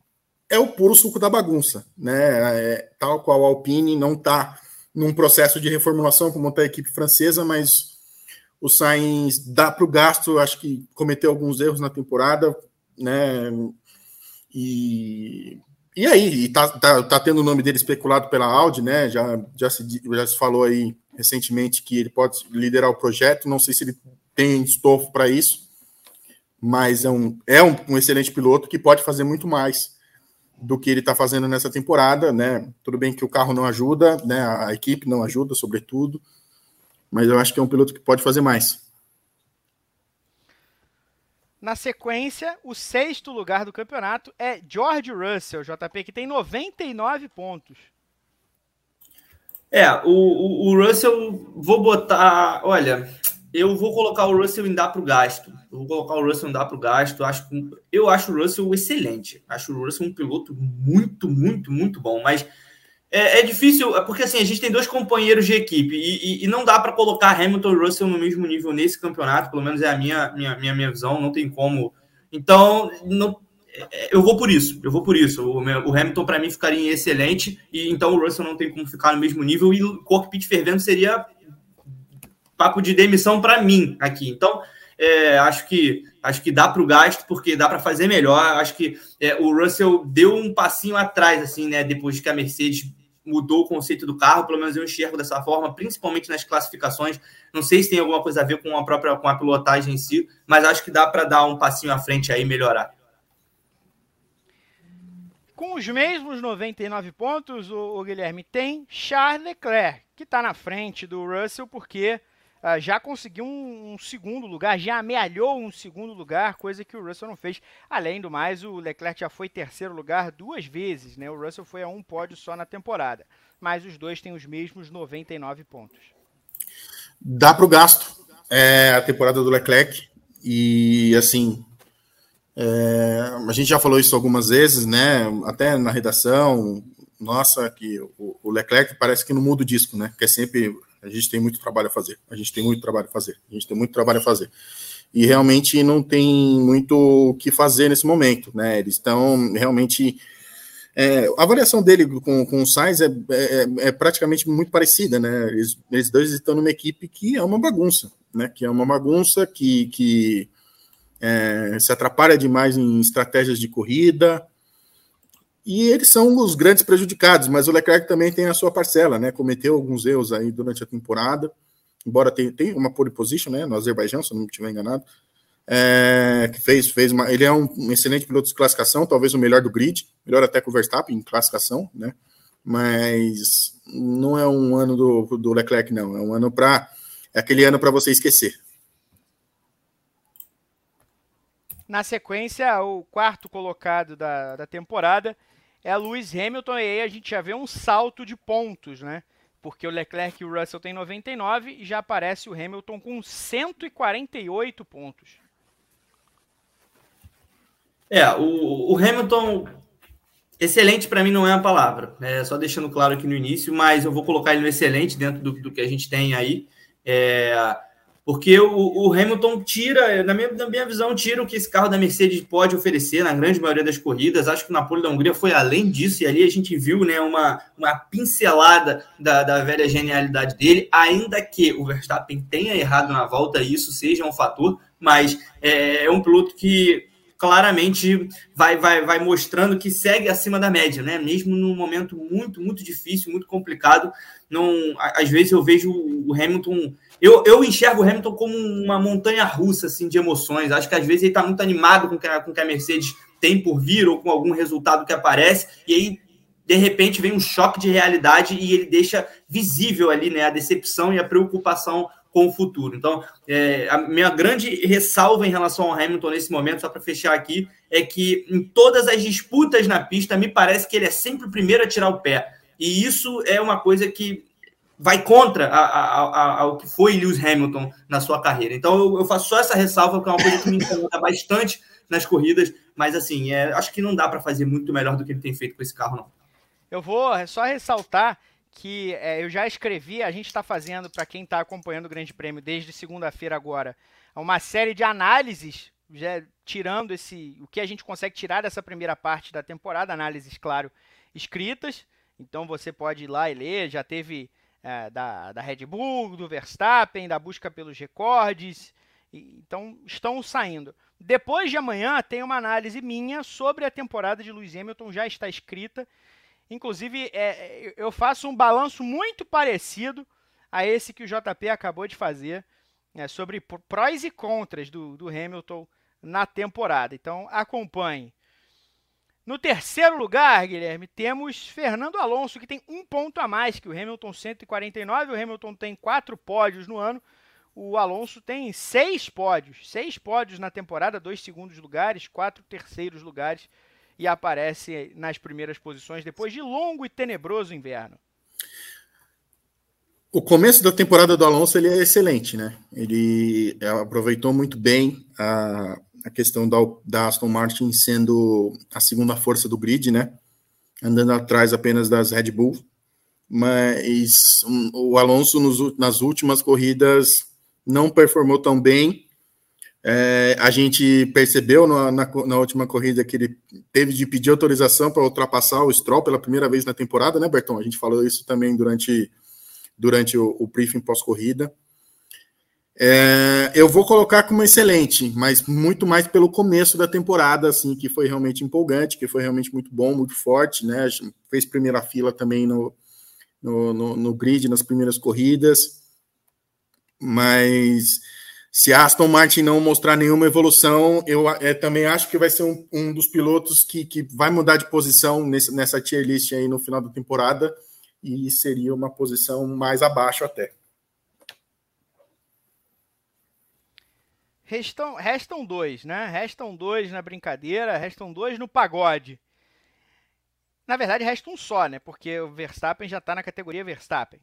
é o puro suco da bagunça, né? É, tal qual a Alpine não está num processo de reformulação como está a equipe francesa, mas o Sainz dá para o gasto, acho que cometeu alguns erros na temporada, né? E, e aí, e tá, tá, tá tendo o nome dele especulado pela Audi, né? Já, já, se, já se falou aí recentemente que ele pode liderar o projeto, não sei se ele tem estofo para isso mas é um, é um, um excelente piloto que pode fazer muito mais do que ele está fazendo nessa temporada, né? Tudo bem que o carro não ajuda, né? A equipe não ajuda, sobretudo, mas eu acho que é um piloto que pode fazer mais. Na sequência, o sexto lugar do campeonato é George Russell, JP, que tem 99 pontos. É, o, o, o Russell, vou botar. Olha, eu vou colocar o Russell em dar para o gasto. Eu vou colocar o Russell em dar para o gasto. Acho, eu acho o Russell excelente. Acho o Russell um piloto muito, muito, muito bom. Mas é, é difícil, é porque assim, a gente tem dois companheiros de equipe e, e, e não dá para colocar Hamilton e Russell no mesmo nível nesse campeonato. Pelo menos é a minha, minha, minha, minha visão. Não tem como. Então, não, é, eu vou por isso. Eu vou por isso. O, o Hamilton, para mim, ficaria excelente. E então o Russell não tem como ficar no mesmo nível. E o cockpit fervendo seria papo de demissão para mim aqui. Então, é, acho que acho que dá para o gasto porque dá para fazer melhor. Acho que é, o Russell deu um passinho atrás, assim, né? Depois que a Mercedes mudou o conceito do carro, pelo menos eu enxergo dessa forma, principalmente nas classificações. Não sei se tem alguma coisa a ver com a própria com a pilotagem em si, mas acho que dá para dar um passinho à frente aí e melhorar. Com os mesmos 99 pontos, o, o Guilherme tem Charles Leclerc, que está na frente do Russell, porque uh, já conseguiu um, um, segundo lugar, já amealhou um segundo lugar, coisa que o Russell não fez. Além do mais, o Leclerc já foi terceiro lugar duas vezes, né? O Russell foi a um pódio só na temporada, mas os dois têm os mesmos 99 pontos. Dá para o gasto é, a temporada do Leclerc e assim é, a gente já falou isso algumas vezes, né? Até na redação, nossa, que o, Leclerc parece que não muda o disco, né? Que é sempre a gente tem muito trabalho a fazer. A gente tem muito trabalho a fazer. A gente tem muito trabalho a fazer. E realmente não tem muito o que fazer nesse momento, né? Eles estão realmente. É, a avaliação dele com, com o Sainz é, é, é, praticamente muito parecida, né? Eles, eles dois estão numa equipe que é uma bagunça, né? Que é uma bagunça que, que é, se atrapalha demais em estratégias de corrida, e eles são os grandes prejudicados, mas o Leclerc também tem a sua parcela, né? Cometeu alguns erros aí durante a temporada, embora tenha, tenha uma pole position, né? No Azerbaijão, se eu não me estiver enganado. É, que fez, fez uma, ele é um, um, excelente piloto de classificação, talvez o melhor do grid, melhor até que o Verstappen em classificação, né? Mas não é um ano do, do Leclerc, não. É um ano para. É aquele ano para você esquecer. Na sequência, o quarto colocado da, da temporada é Lewis Hamilton, e aí a gente já vê um salto de pontos, né? Porque o Leclerc e o Russell têm 99 e já aparece o Hamilton com 148 pontos. É, o, o Hamilton, excelente para mim não é a palavra, é só deixando claro aqui no início, mas eu vou colocar ele no excelente dentro do, do que a gente tem aí. É, porque o, o, Hamilton tira, na minha, na minha visão, tira o que esse carro da Mercedes pode oferecer na grande maioria das corridas. Acho que o Napoli da Hungria foi além disso, e ali a gente viu né, uma, uma pincelada da, da velha genialidade dele, ainda que o Verstappen tenha errado na volta, e isso seja um fator, mas é, é um piloto que claramente vai, vai, vai mostrando que segue acima da média, né? Mesmo num momento muito, muito difícil, muito complicado. Não, às vezes eu vejo o Hamilton eu, eu enxergo o Hamilton como uma montanha russa assim, de emoções. Acho que às vezes ele está muito animado com o que, a, com que a Mercedes tem por vir ou com algum resultado que aparece, e aí, de repente, vem um choque de realidade e ele deixa visível ali né, a decepção e a preocupação com o futuro. Então, é, a minha grande ressalva em relação ao Hamilton nesse momento, só para fechar aqui, é que em todas as disputas na pista, me parece que ele é sempre o primeiro a tirar o pé. E isso é uma coisa que vai contra a, a, a, ao que foi Lewis Hamilton na sua carreira. Então eu, eu, faço só essa ressalva, que é uma coisa que me incomoda bastante nas corridas, mas assim, é, acho que não dá para fazer muito melhor do que ele tem feito com esse carro, não. Eu vou só ressaltar que é, eu já escrevi, a gente está fazendo, para quem está acompanhando o Grande Prêmio desde segunda-feira agora, uma série de análises, já tirando esse o que a gente consegue tirar dessa primeira parte da temporada, análises, claro, escritas. Então você pode ir lá e ler, já teve é, da, da Red Bull, do Verstappen, da busca pelos recordes. então, estão saindo. Depois de amanhã, tem uma análise minha sobre a temporada de Lewis Hamilton, já está escrita. Inclusive, é, eu faço um balanço muito parecido a esse que o JP acabou de fazer, é, sobre prós e contras do, do Hamilton na temporada. Então acompanhe. No terceiro lugar, Guilherme, temos Fernando Alonso, que tem um ponto a mais que o Hamilton, 149. O Hamilton tem quatro pódios no ano. O Alonso tem seis pódios. Seis pódios na temporada, dois segundos lugares, quatro terceiros lugares. E aparece nas primeiras posições depois de longo e tenebroso inverno. O começo da temporada do Alonso ele é excelente, né? Ele aproveitou muito bem a, a questão da, da Aston Martin sendo a segunda força do grid, né? Andando atrás apenas das Red Bull. Mas um, o Alonso nos, nas últimas corridas não performou tão bem. É, a gente percebeu na, na, na, última corrida que ele teve de pedir autorização para ultrapassar o Stroll pela primeira vez na temporada, né, Berton? A gente falou isso também durante, durante o, o briefing pós-corrida. É, eu vou colocar como excelente, mas muito mais pelo começo da temporada, assim, que foi realmente empolgante, que foi realmente muito bom, muito forte, né? Fez primeira fila também no, no, no, no grid, nas primeiras corridas. Mas se Aston Martin não mostrar nenhuma evolução, eu é, também acho que vai ser um, um dos pilotos que, que vai mudar de posição nesse, nessa tier list aí no final da temporada e seria uma posição mais abaixo até. Restam, restam dois, né? Restam dois na brincadeira, restam dois no pagode. Na verdade, resta um só, né? Porque o Verstappen já está na categoria Verstappen.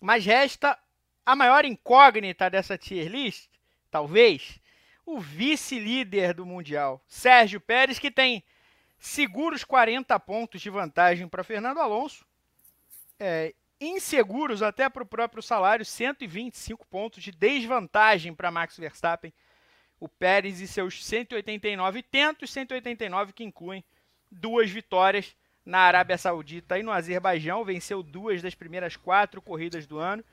Mas resta a maior incógnita dessa tier list, talvez, o vice-líder do Mundial, Sérgio Pérez, que tem seguros 40 pontos de vantagem para Fernando Alonso. É, inseguros até para o próprio salário, 125 pontos de desvantagem para Max Verstappen. O Pérez e seus 189 tentos, 189 que incluem duas vitórias na Arábia Saudita e no Azerbaijão, venceu duas das primeiras quatro corridas do ano.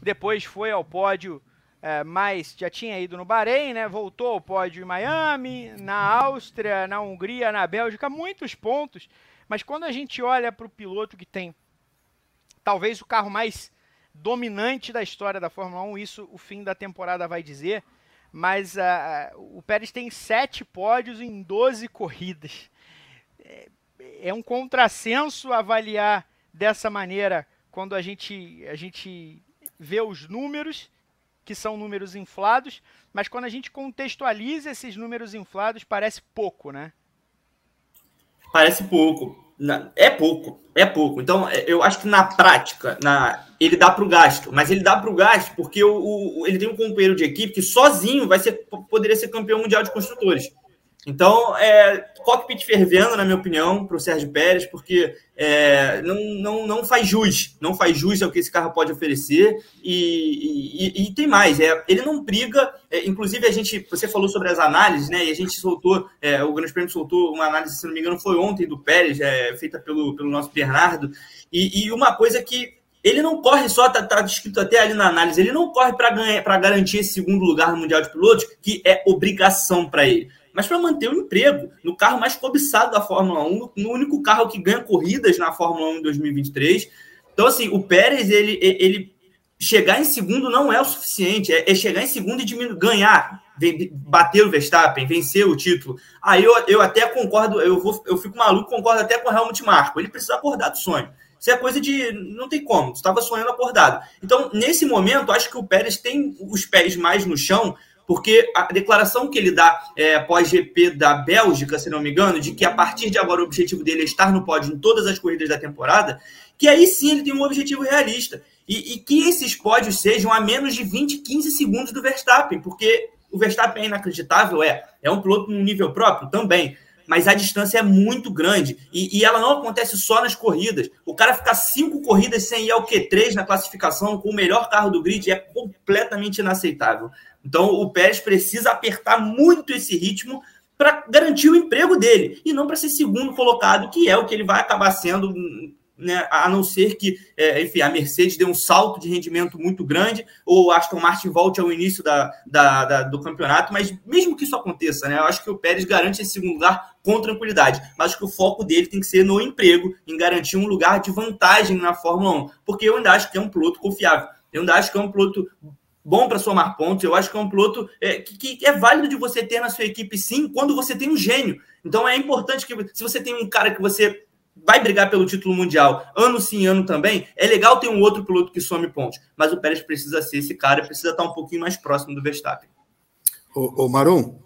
Depois foi ao pódio, é, mas já tinha ido no Bahrein, né? Voltou ao pódio em Miami, na Áustria, na Hungria, na Bélgica, muitos pontos. Mas quando a gente olha para o piloto que tem talvez o carro mais dominante da história da Fórmula 1, isso o fim da temporada vai dizer. Mas uh, o Pérez tem sete pódios em 12 corridas. É, é um contrassenso avaliar dessa maneira quando a gente, a gente vê os números, que são números inflados, mas quando a gente contextualiza esses números inflados, parece pouco, né? Parece pouco. É pouco, é pouco. Então, é, eu acho que na prática, na, ele dá para o gasto, mas ele dá para o gasto porque o, o, ele tem um companheiro de equipe que sozinho vai ser, poderia ser campeão mundial de construtores. Então, é, cockpit fervendo, na minha opinião, para o Sérgio Pérez, porque é, não, não, não faz jus, não faz jus ao que esse carro pode oferecer. E, e, e tem mais, é, ele não briga. É, inclusive, a gente, você falou sobre as análises, né? E a gente soltou, é, o Grande Prêmio soltou uma análise, se não me engano, foi ontem do Pérez, é, feita pelo, pelo nosso Bernardo. E, e uma coisa que ele não corre só, tá, tá escrito até ali na análise, ele não corre para garantir esse segundo lugar no Mundial de Pilotos, que é obrigação para ele mas para manter o emprego no carro mais cobiçado da Fórmula 1, no único carro que ganha corridas na Fórmula 1 em 2023. Então, assim, o Pérez, ele, ele chegar em segundo não é o suficiente, é, é chegar em segundo e diminuir, ganhar, bater o Verstappen, vencer o título. Aí eu, eu até concordo, eu, vou, eu fico maluco, concordo até com o Helmut Marko. Ele precisa acordar do sonho. Isso é coisa de. Não tem como, estava sonhando acordado. Então, nesse momento, acho que o Pérez tem os pés mais no chão porque a declaração que ele dá é, após GP da Bélgica, se não me engano, de que a partir de agora o objetivo dele é estar no pódio em todas as corridas da temporada, que aí sim ele tem um objetivo realista. E, e que esses pódios sejam a menos de 20, 15 segundos do Verstappen, porque o Verstappen é inacreditável, é. É um piloto no nível próprio também mas a distância é muito grande e, e, ela não acontece só nas corridas. O cara ficar cinco corridas sem ir ao Q3 na classificação com o melhor carro do grid é completamente inaceitável. Então o Pérez precisa apertar muito esse ritmo para garantir o emprego dele e não para ser segundo colocado, que é o que ele vai acabar sendo né, a não ser que, é, enfim, a Mercedes dê um salto de rendimento muito grande ou Aston Martin volte ao início da, da, da, do campeonato, mas mesmo que isso aconteça, né, eu acho que o Pérez garante esse segundo lugar com tranquilidade, mas acho que o foco dele tem que ser no emprego, em garantir um lugar de vantagem na Fórmula 1, porque eu ainda acho que é um piloto confiável, eu ainda acho que é um piloto bom para somar pontos. Eu acho que é um piloto é, que, que, é válido de você ter na sua equipe, sim, quando você tem um gênio. Então é importante que, se você tem um cara que você vai brigar pelo título mundial ano sim, ano também, é legal ter um outro piloto que some pontos. Mas o Pérez precisa ser esse cara, precisa estar um pouquinho mais próximo do Verstappen. Ô, ô Marum,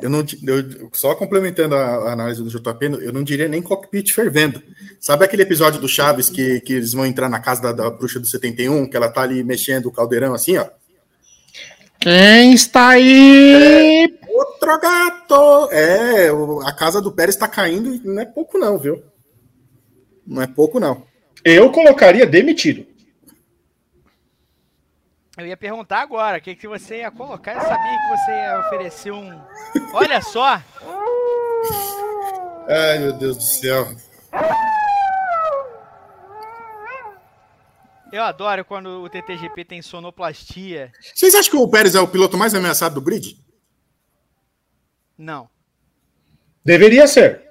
eu não, eu, só complementando a, análise do JP, eu não diria nem cockpit fervendo. Sabe aquele episódio do Chaves que, que eles vão entrar na casa da, da bruxa do 71, que ela tá ali mexendo o caldeirão assim, ó? Quem está aí? É, outro gato! É, a casa do Pérez está caindo e não é pouco, não, viu? Não é pouco, não. Eu colocaria demitido. Eu ia perguntar agora, o que, que você ia colocar? Eu sabia que você ia oferecer um. Olha só! Ai, meu Deus do céu. Eu adoro quando o TTGP tem sonoplastia. Vocês acham que o Pérez é o piloto mais ameaçado do grid? Não. Deveria ser.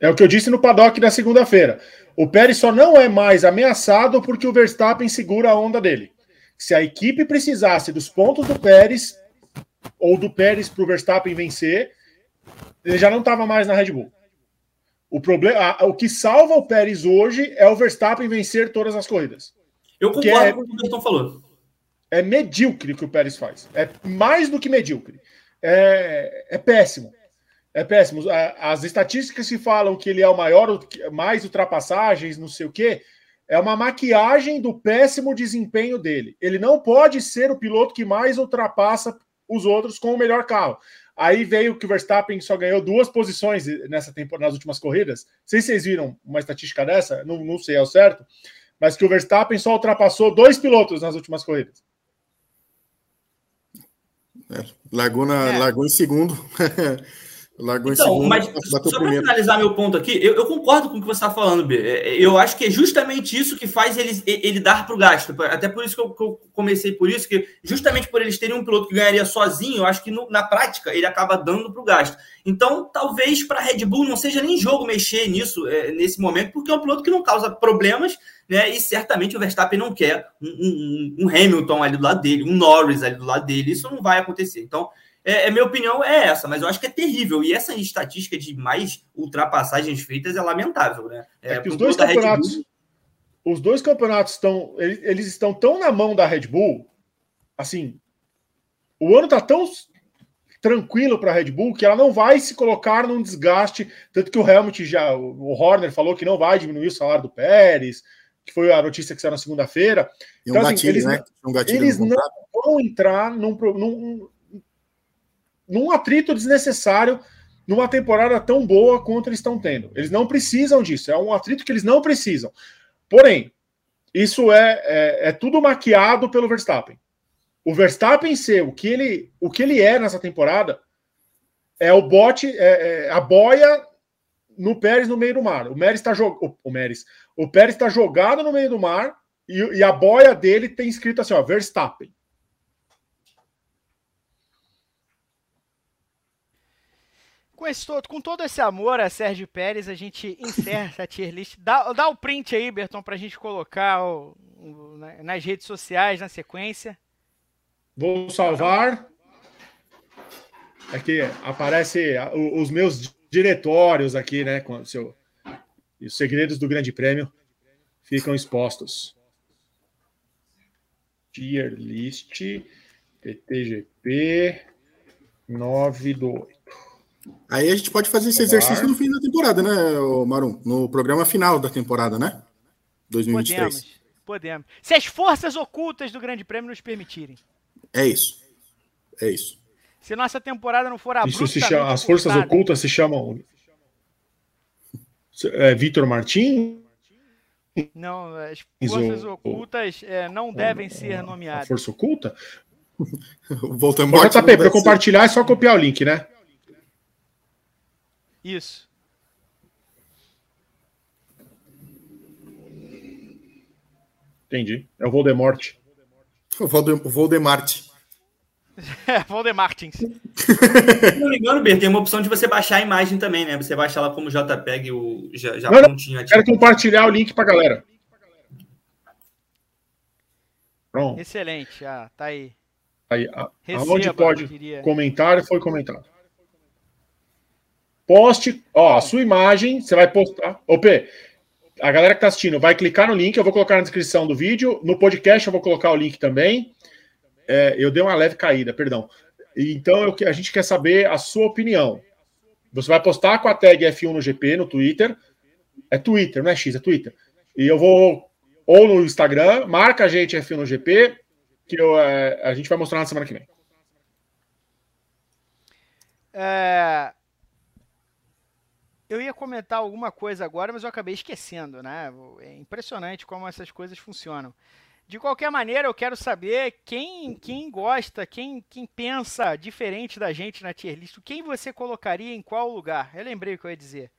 É o que eu disse no paddock na segunda-feira. O Pérez só não é mais ameaçado porque o Verstappen segura a onda dele. Se a equipe precisasse dos pontos do Pérez, ou do Pérez para o Verstappen vencer, ele já não estava mais na Red Bull. O, problema, o que salva o Pérez hoje é o Verstappen vencer todas as corridas. Eu concordo é, com o que o Milton falou. É medíocre o que o Pérez faz. É mais do que medíocre. É, é péssimo. É péssimo. As estatísticas que falam que ele é o maior, mais ultrapassagens, não sei o quê, é uma maquiagem do péssimo desempenho dele. Ele não pode ser o piloto que mais ultrapassa os outros com o melhor carro. Aí veio que o Verstappen só ganhou duas posições nessa temporada, nas últimas corridas. Não sei se vocês viram uma estatística dessa, não, não sei ao certo, mas que o Verstappen só ultrapassou dois pilotos nas últimas corridas. É, largou, na, é. largou em segundo. Largou então, segundo, mas só para finalizar meu ponto aqui, eu, eu, concordo com o que você está falando, B. É, é, eu acho que é justamente isso que faz ele, ele dar para o gasto. Até por isso que eu, que eu, comecei por isso, que justamente por eles terem um piloto que ganharia sozinho, eu acho que no, na prática ele acaba dando para o gasto. Então, talvez para a Red Bull não seja nem jogo mexer nisso é, nesse momento, porque é um piloto que não causa problemas, né? E certamente o Verstappen não quer um, um, um Hamilton ali do lado dele, um Norris ali do lado dele. Isso não vai acontecer. Então, é, é, minha opinião é essa, mas eu acho que é terrível. E essa estatística de mais ultrapassagens feitas é lamentável, né? É, é que os dois campeonatos, Bull... os dois campeonatos estão, eles, eles, estão tão na mão da Red Bull, assim, o ano tá tão tranquilo para a Red Bull que ela não vai se colocar num desgaste, tanto que o Helmut já, o Horner falou que não vai diminuir o salário do Pérez, que foi a notícia que saiu na segunda-feira. Então, um assim, gatilho, eles, né? Um eles não vão entrar num, num, num atrito desnecessário numa temporada tão boa quanto eles estão tendo. Eles não precisam disso, é um atrito que eles não precisam. Porém, isso é, é, é tudo maquiado pelo Verstappen. O Verstappen ser o que ele, o que ele é nessa temporada é o bote, é, é a boia no Pérez no meio do mar. O Pérez está o, o Pérez, o Pérez está jogado no meio do mar e, e, a boia dele tem escrito assim, ó, Verstappen. Com, esse, com todo esse amor a Sérgio Pérez, a gente encerra essa tier list. Dá, dá o print aí, Berton, para a gente colocar o, o, nas redes sociais na sequência. Vou salvar. Aqui aparece os meus diretórios aqui, né? Com o seu, e os segredos do Grande Prêmio ficam expostos. Tier list PTGP 9 do 8. Aí a gente pode fazer esse exercício no fim da temporada, né, Marum? No programa final da temporada, né? 2023. Podemos, podemos. Se as forças ocultas do Grande Prêmio nos permitirem. É isso. É isso. Se nossa temporada não for abruptamente isso se chama, As forças ocultas se chamam é, Vitor Martin? Não, as forças o, ocultas é, não devem ser nomeadas. A força oculta? Voltamos para compartilhar é só copiar o link, né? Isso. Entendi. É o Voldemort. O Voldemort. É, Voldemortins. Se não me engano, Ber, tem uma opção de você baixar a imagem também, né? Você baixa ela como JPEG, o, já, já não, prontinho. Quero compartilhar o link pra galera. Pronto. Excelente, ah, tá aí. Aí, a, Receba, aonde pode comentar, foi comentado. Poste, ó, a sua imagem, você vai postar. Ô, a galera que tá assistindo vai clicar no link, eu vou colocar na descrição do vídeo. No podcast eu vou colocar o link também. É, eu dei uma leve caída, perdão. Então eu, a gente quer saber a sua opinião. Você vai postar com a tag F1 no GP no Twitter. É Twitter, não é X, é Twitter. E eu vou, ou no Instagram, marca a gente F1 no GP, que eu, é, a gente vai mostrar na semana que vem. É... Eu ia comentar alguma coisa agora, mas eu acabei esquecendo, né? É impressionante como essas coisas funcionam. De qualquer maneira, eu quero saber quem, quem gosta, quem, quem pensa diferente da gente na tier list. Quem você colocaria em qual lugar? Eu lembrei o que eu ia dizer.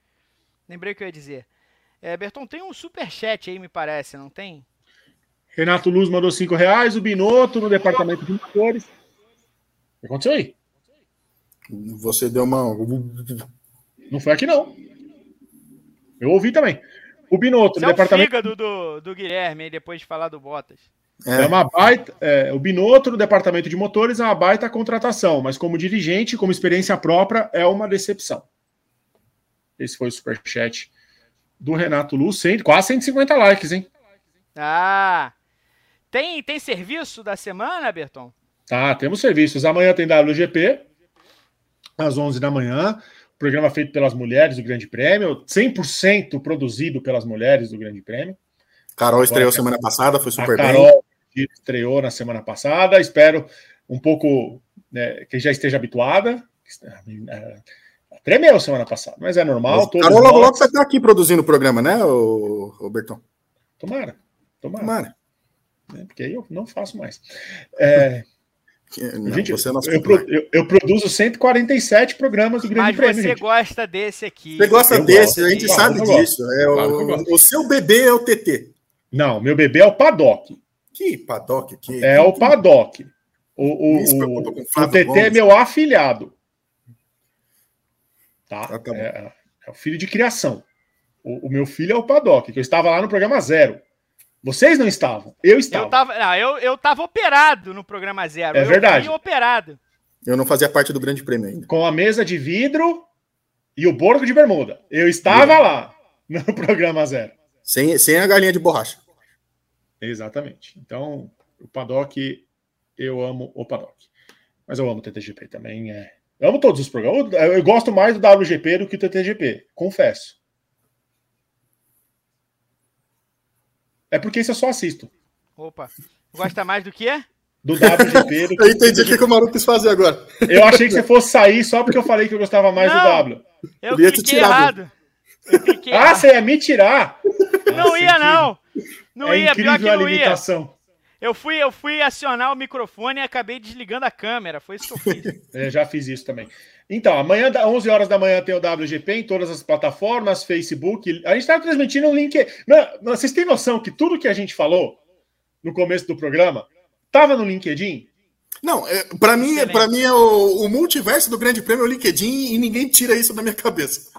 Lembrei o que eu ia dizer. É, Berton, tem um super chat aí, me parece, não tem? Renato Luz mandou 5 reais. O Binotto no departamento de motores. O que aconteceu aí? Você deu uma. Não foi aqui, não. Eu ouvi também. O Binotto, no é departamento. O fígado do, do Guilherme, depois de falar do Bottas. É, é uma baita. É, o Binotto, no departamento de motores, é uma baita contratação, mas como dirigente, como experiência própria, é uma decepção. Esse foi o superchat do Renato Luz, quase 150 likes, hein? Ah! Tem, tem serviço da semana, Berton? Tá, temos serviços. Amanhã tem WGP, às 11 da manhã programa feito pelas mulheres do Grande Prêmio, 100% produzido pelas mulheres do Grande Prêmio. Carol estreou Agora, semana passada, foi super Carol bem. estreou na semana passada, espero um pouco né, que já esteja habituada. Tremeu semana passada, mas é normal. Mas, Carol, logo, logo você está aqui produzindo o programa, né, Robertão? Tomara, tomara. tomara. É, porque aí eu não faço mais. É, não, gente, você é nosso eu, eu, eu, produzo 147 programas do Grande Mas Prêmio. Mas você gente. gosta desse aqui. Você gosta eu desse, gosto, a gente sabe disso. É o, o, seu bebê é o TT. Não, meu bebê é o Paddock. Que Paddock? Que, é que, o Paddock. O, o, o, o TT Gomes. é meu afilhado. Tá? Ah, tá é, é, o filho de criação. O, o meu filho é o Paddock, que eu estava lá no programa zero. Vocês não estavam. Eu estava. Eu tava, não, eu, eu tava operado no programa zero. É eu verdade. operado. Eu não fazia parte do Grande Prêmio ainda. Com a mesa de vidro e o borgo de bermuda. Eu estava lá no programa zero. Sem, sem a galinha de borracha. Exatamente. Então, o paddock, eu amo o paddock. Mas eu amo o TTGP também. É... Eu amo todos os programas. Eu, eu gosto mais do WGP do que o TTGP, confesso. É porque isso eu só assisto. Opa. Gosta mais do que? Do WGP. Do eu entendi o que, que o Maru quis fazer agora. Eu achei que você fosse sair só porque eu falei que eu gostava mais não, do W. Eu, eu ia te tirar. Errado. Eu ah, errado. você ia me tirar? Não Nossa, ia, não. Não é ia, pior que não ia. Eu fui, eu fui acionar o microfone e acabei desligando a câmera. Foi isso que eu fiz. É, já fiz isso também. Então, amanhã, 11 horas da manhã, tem o WGP em todas as plataformas, Facebook. A gente está transmitindo um link. Não, vocês têm noção que tudo que a gente falou no começo do programa estava no LinkedIn? Não, é, para mim, para mim é o, o, multiverso do Grande Prêmio é o LinkedIn e ninguém tira isso da minha cabeça.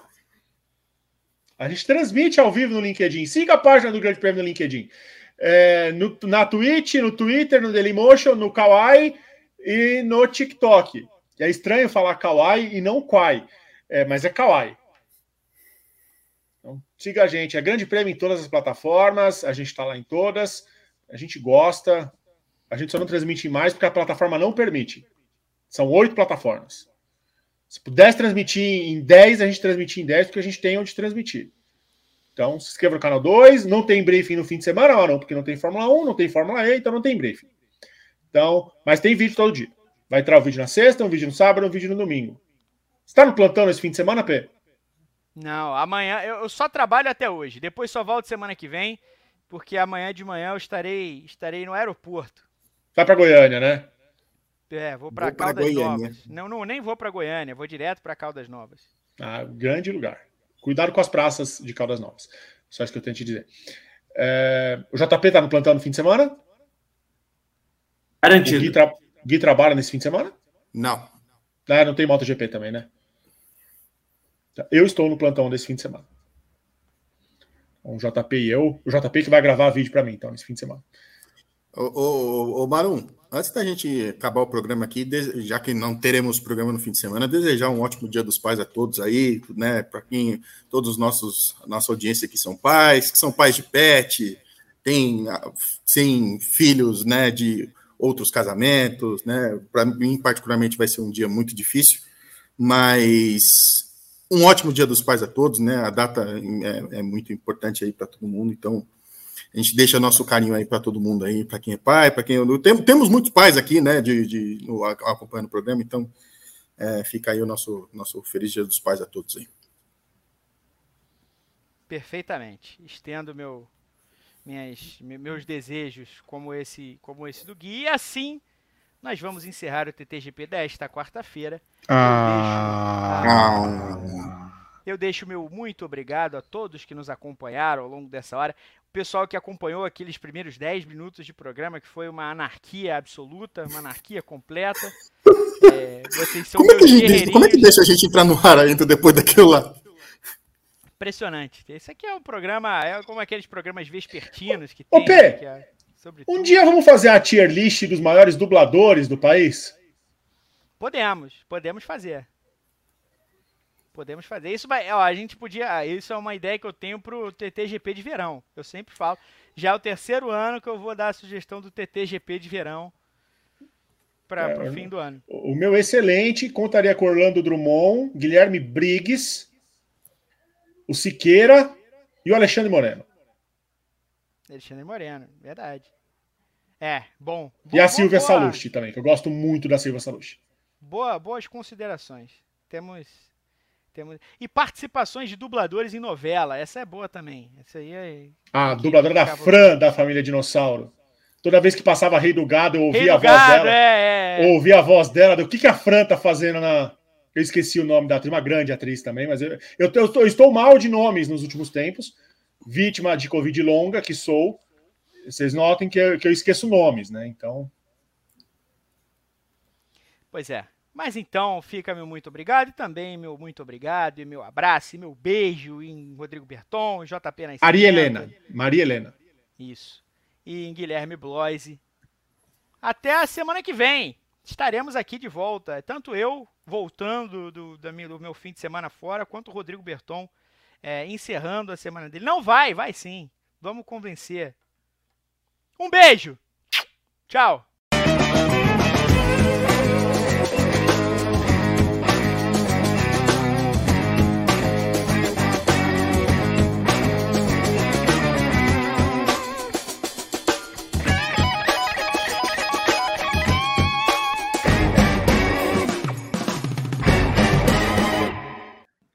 A gente transmite ao vivo no LinkedIn. Siga a página do Grande Prêmio no LinkedIn. É, no, na Twitch, no Twitter, no Dailymotion, no Kawaii e no TikTok. É estranho falar Kawaii e não Kwai, é, mas é Kawaii. Então, siga a gente. É grande prêmio em todas as plataformas. A gente está lá em todas. A gente gosta. A gente só não transmite mais porque a plataforma não permite. São oito plataformas. Se pudesse transmitir em 10, a gente transmitir em 10 porque a gente tem onde transmitir. Então, se inscreva no canal 2. Não tem briefing no fim de semana, não, porque não tem Fórmula 1, não tem Fórmula E, então não tem briefing. Então, mas tem vídeo todo dia. Vai entrar um vídeo na sexta, um vídeo no sábado, um vídeo no domingo. Você tá no plantão nesse fim de semana, Pê? Não, amanhã eu só trabalho até hoje. Depois só volto semana que vem, porque amanhã de manhã eu estarei estarei no aeroporto. Vai para Goiânia, né? É, vou para Caldas Novas. Não, não, nem vou para Goiânia, vou direto para Caldas Novas. Ah, grande lugar. Cuidado com as praças de Caldas Novas. Só isso que eu tenho te dizer. É, o JP tá no plantão no fim de semana? Garantido. O Gui, tra... Gui trabalha nesse fim de semana? Não. Ah, não tem MotoGP também, né? Tá, eu estou no plantão desse fim de semana. O JP e eu. O JP que vai gravar vídeo para mim, então, nesse fim de semana. Ô, ô, ô, Marum, antes da gente acabar o programa aqui, já que não teremos programa no fim de semana, desejar um ótimo Dia dos Pais a todos aí, né? Para quem todos os nossos nossa audiência aqui são pais, que são pais de pet, tem sem filhos, né? De outros casamentos, né? Para mim particularmente vai ser um dia muito difícil, mas um ótimo Dia dos Pais a todos, né? A data é, é muito importante aí para todo mundo, então a gente deixa nosso carinho aí para todo mundo aí, para quem é pai, para quem tem, temos muitos pais aqui, né, de, de acompanhando o programa, então é, fica aí o nosso nosso feliz Dia dos Pais a todos aí. Perfeitamente. Estendo meu minhas, meus desejos como esse como esse do Gui e assim nós vamos encerrar o TTGP desta quarta-feira. Ah. Eu deixo meu muito obrigado a todos que nos acompanharam ao longo dessa hora. O pessoal que acompanhou aqueles primeiros 10 minutos de programa, que foi uma anarquia absoluta, uma anarquia completa. É, vocês são como, é que gente, como é que deixa a gente entrar no ar ainda depois daquilo lá? Impressionante. Esse aqui é um programa, é como aqueles programas vespertinos que tem. Ô, P, que é um dia vamos fazer a tier list dos maiores dubladores do país? Podemos, podemos fazer. Podemos fazer. Isso vai, ó, a gente podia. Isso é uma ideia que eu tenho pro TTGP de verão. Eu sempre falo. Já é o terceiro ano que eu vou dar a sugestão do TTGP de verão para é, o fim do ano. O meu excelente contaria com Orlando Drummond, Guilherme Briggs, o Siqueira e o Alexandre Moreno. Alexandre Moreno, verdade. É, bom. E a Silvia boa. Salusti também, que eu gosto muito da Silvia Salusti. Boa, boas considerações. Temos, temos e participações de dubladores em novela. Essa é boa também. Essa aí é. Ah, dubladora da Fran da família Dinossauro. Toda vez que passava Rei do Gado, eu ouvia a voz Gado, dela. É, é. Ouvia a voz dela. O que, que a Fran tá fazendo na. Eu esqueci o nome da atriz, uma grande atriz também, mas eu, eu, eu, eu estou mal de nomes nos últimos tempos vítima de Covid longa, que sou, vocês notem que eu, que eu esqueço nomes, né? Então. Pois é. Mas então, fica meu muito obrigado e também meu muito obrigado e meu abraço e meu beijo em Rodrigo Berton, JP na Maria Helena. Maria Helena. Isso. E em Guilherme Bloise. Até a semana que vem. Estaremos aqui de volta. Tanto eu voltando do, do, do meu fim de semana fora, quanto o Rodrigo Berton é, encerrando a semana dele. Não vai, vai sim. Vamos convencer. Um beijo. Tchau.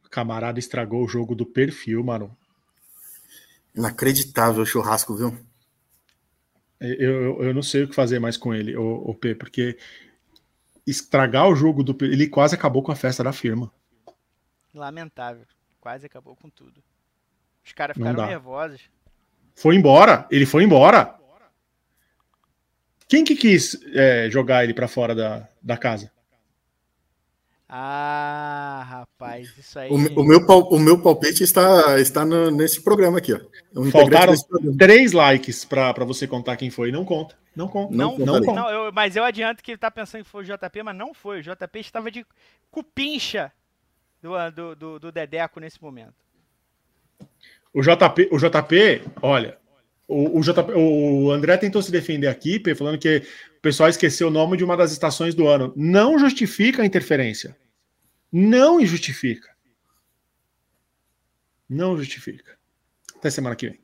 Camarada estragou o jogo do perfil, mano. Inacreditável o churrasco, viu? Eu, eu, eu, não sei o que fazer mais com ele, o, o P, porque estragar o jogo do ele quase acabou com a festa da firma. Lamentável. Quase acabou com tudo. Os caras ficaram nervosos. Foi embora. Ele foi embora. Quem que quis é, jogar ele para fora da, da casa? Ah, rapaz, isso aí. O, o, meu, o meu palpite está, está no, nesse programa aqui, ó. Um Faltaram três likes para você contar quem foi. Não conta. Não conta. Não, não, não, conta. não eu, mas eu adianto que ele está pensando que foi o JP, mas não foi. O JP estava de cupincha do, do, do, do Dedeco nesse momento. O JP, o JP olha, o, o, JP, o André tentou se defender aqui, falando que o pessoal esqueceu o nome de uma das estações do ano. Não justifica a interferência. Não justifica. Não justifica. Até semana que vem.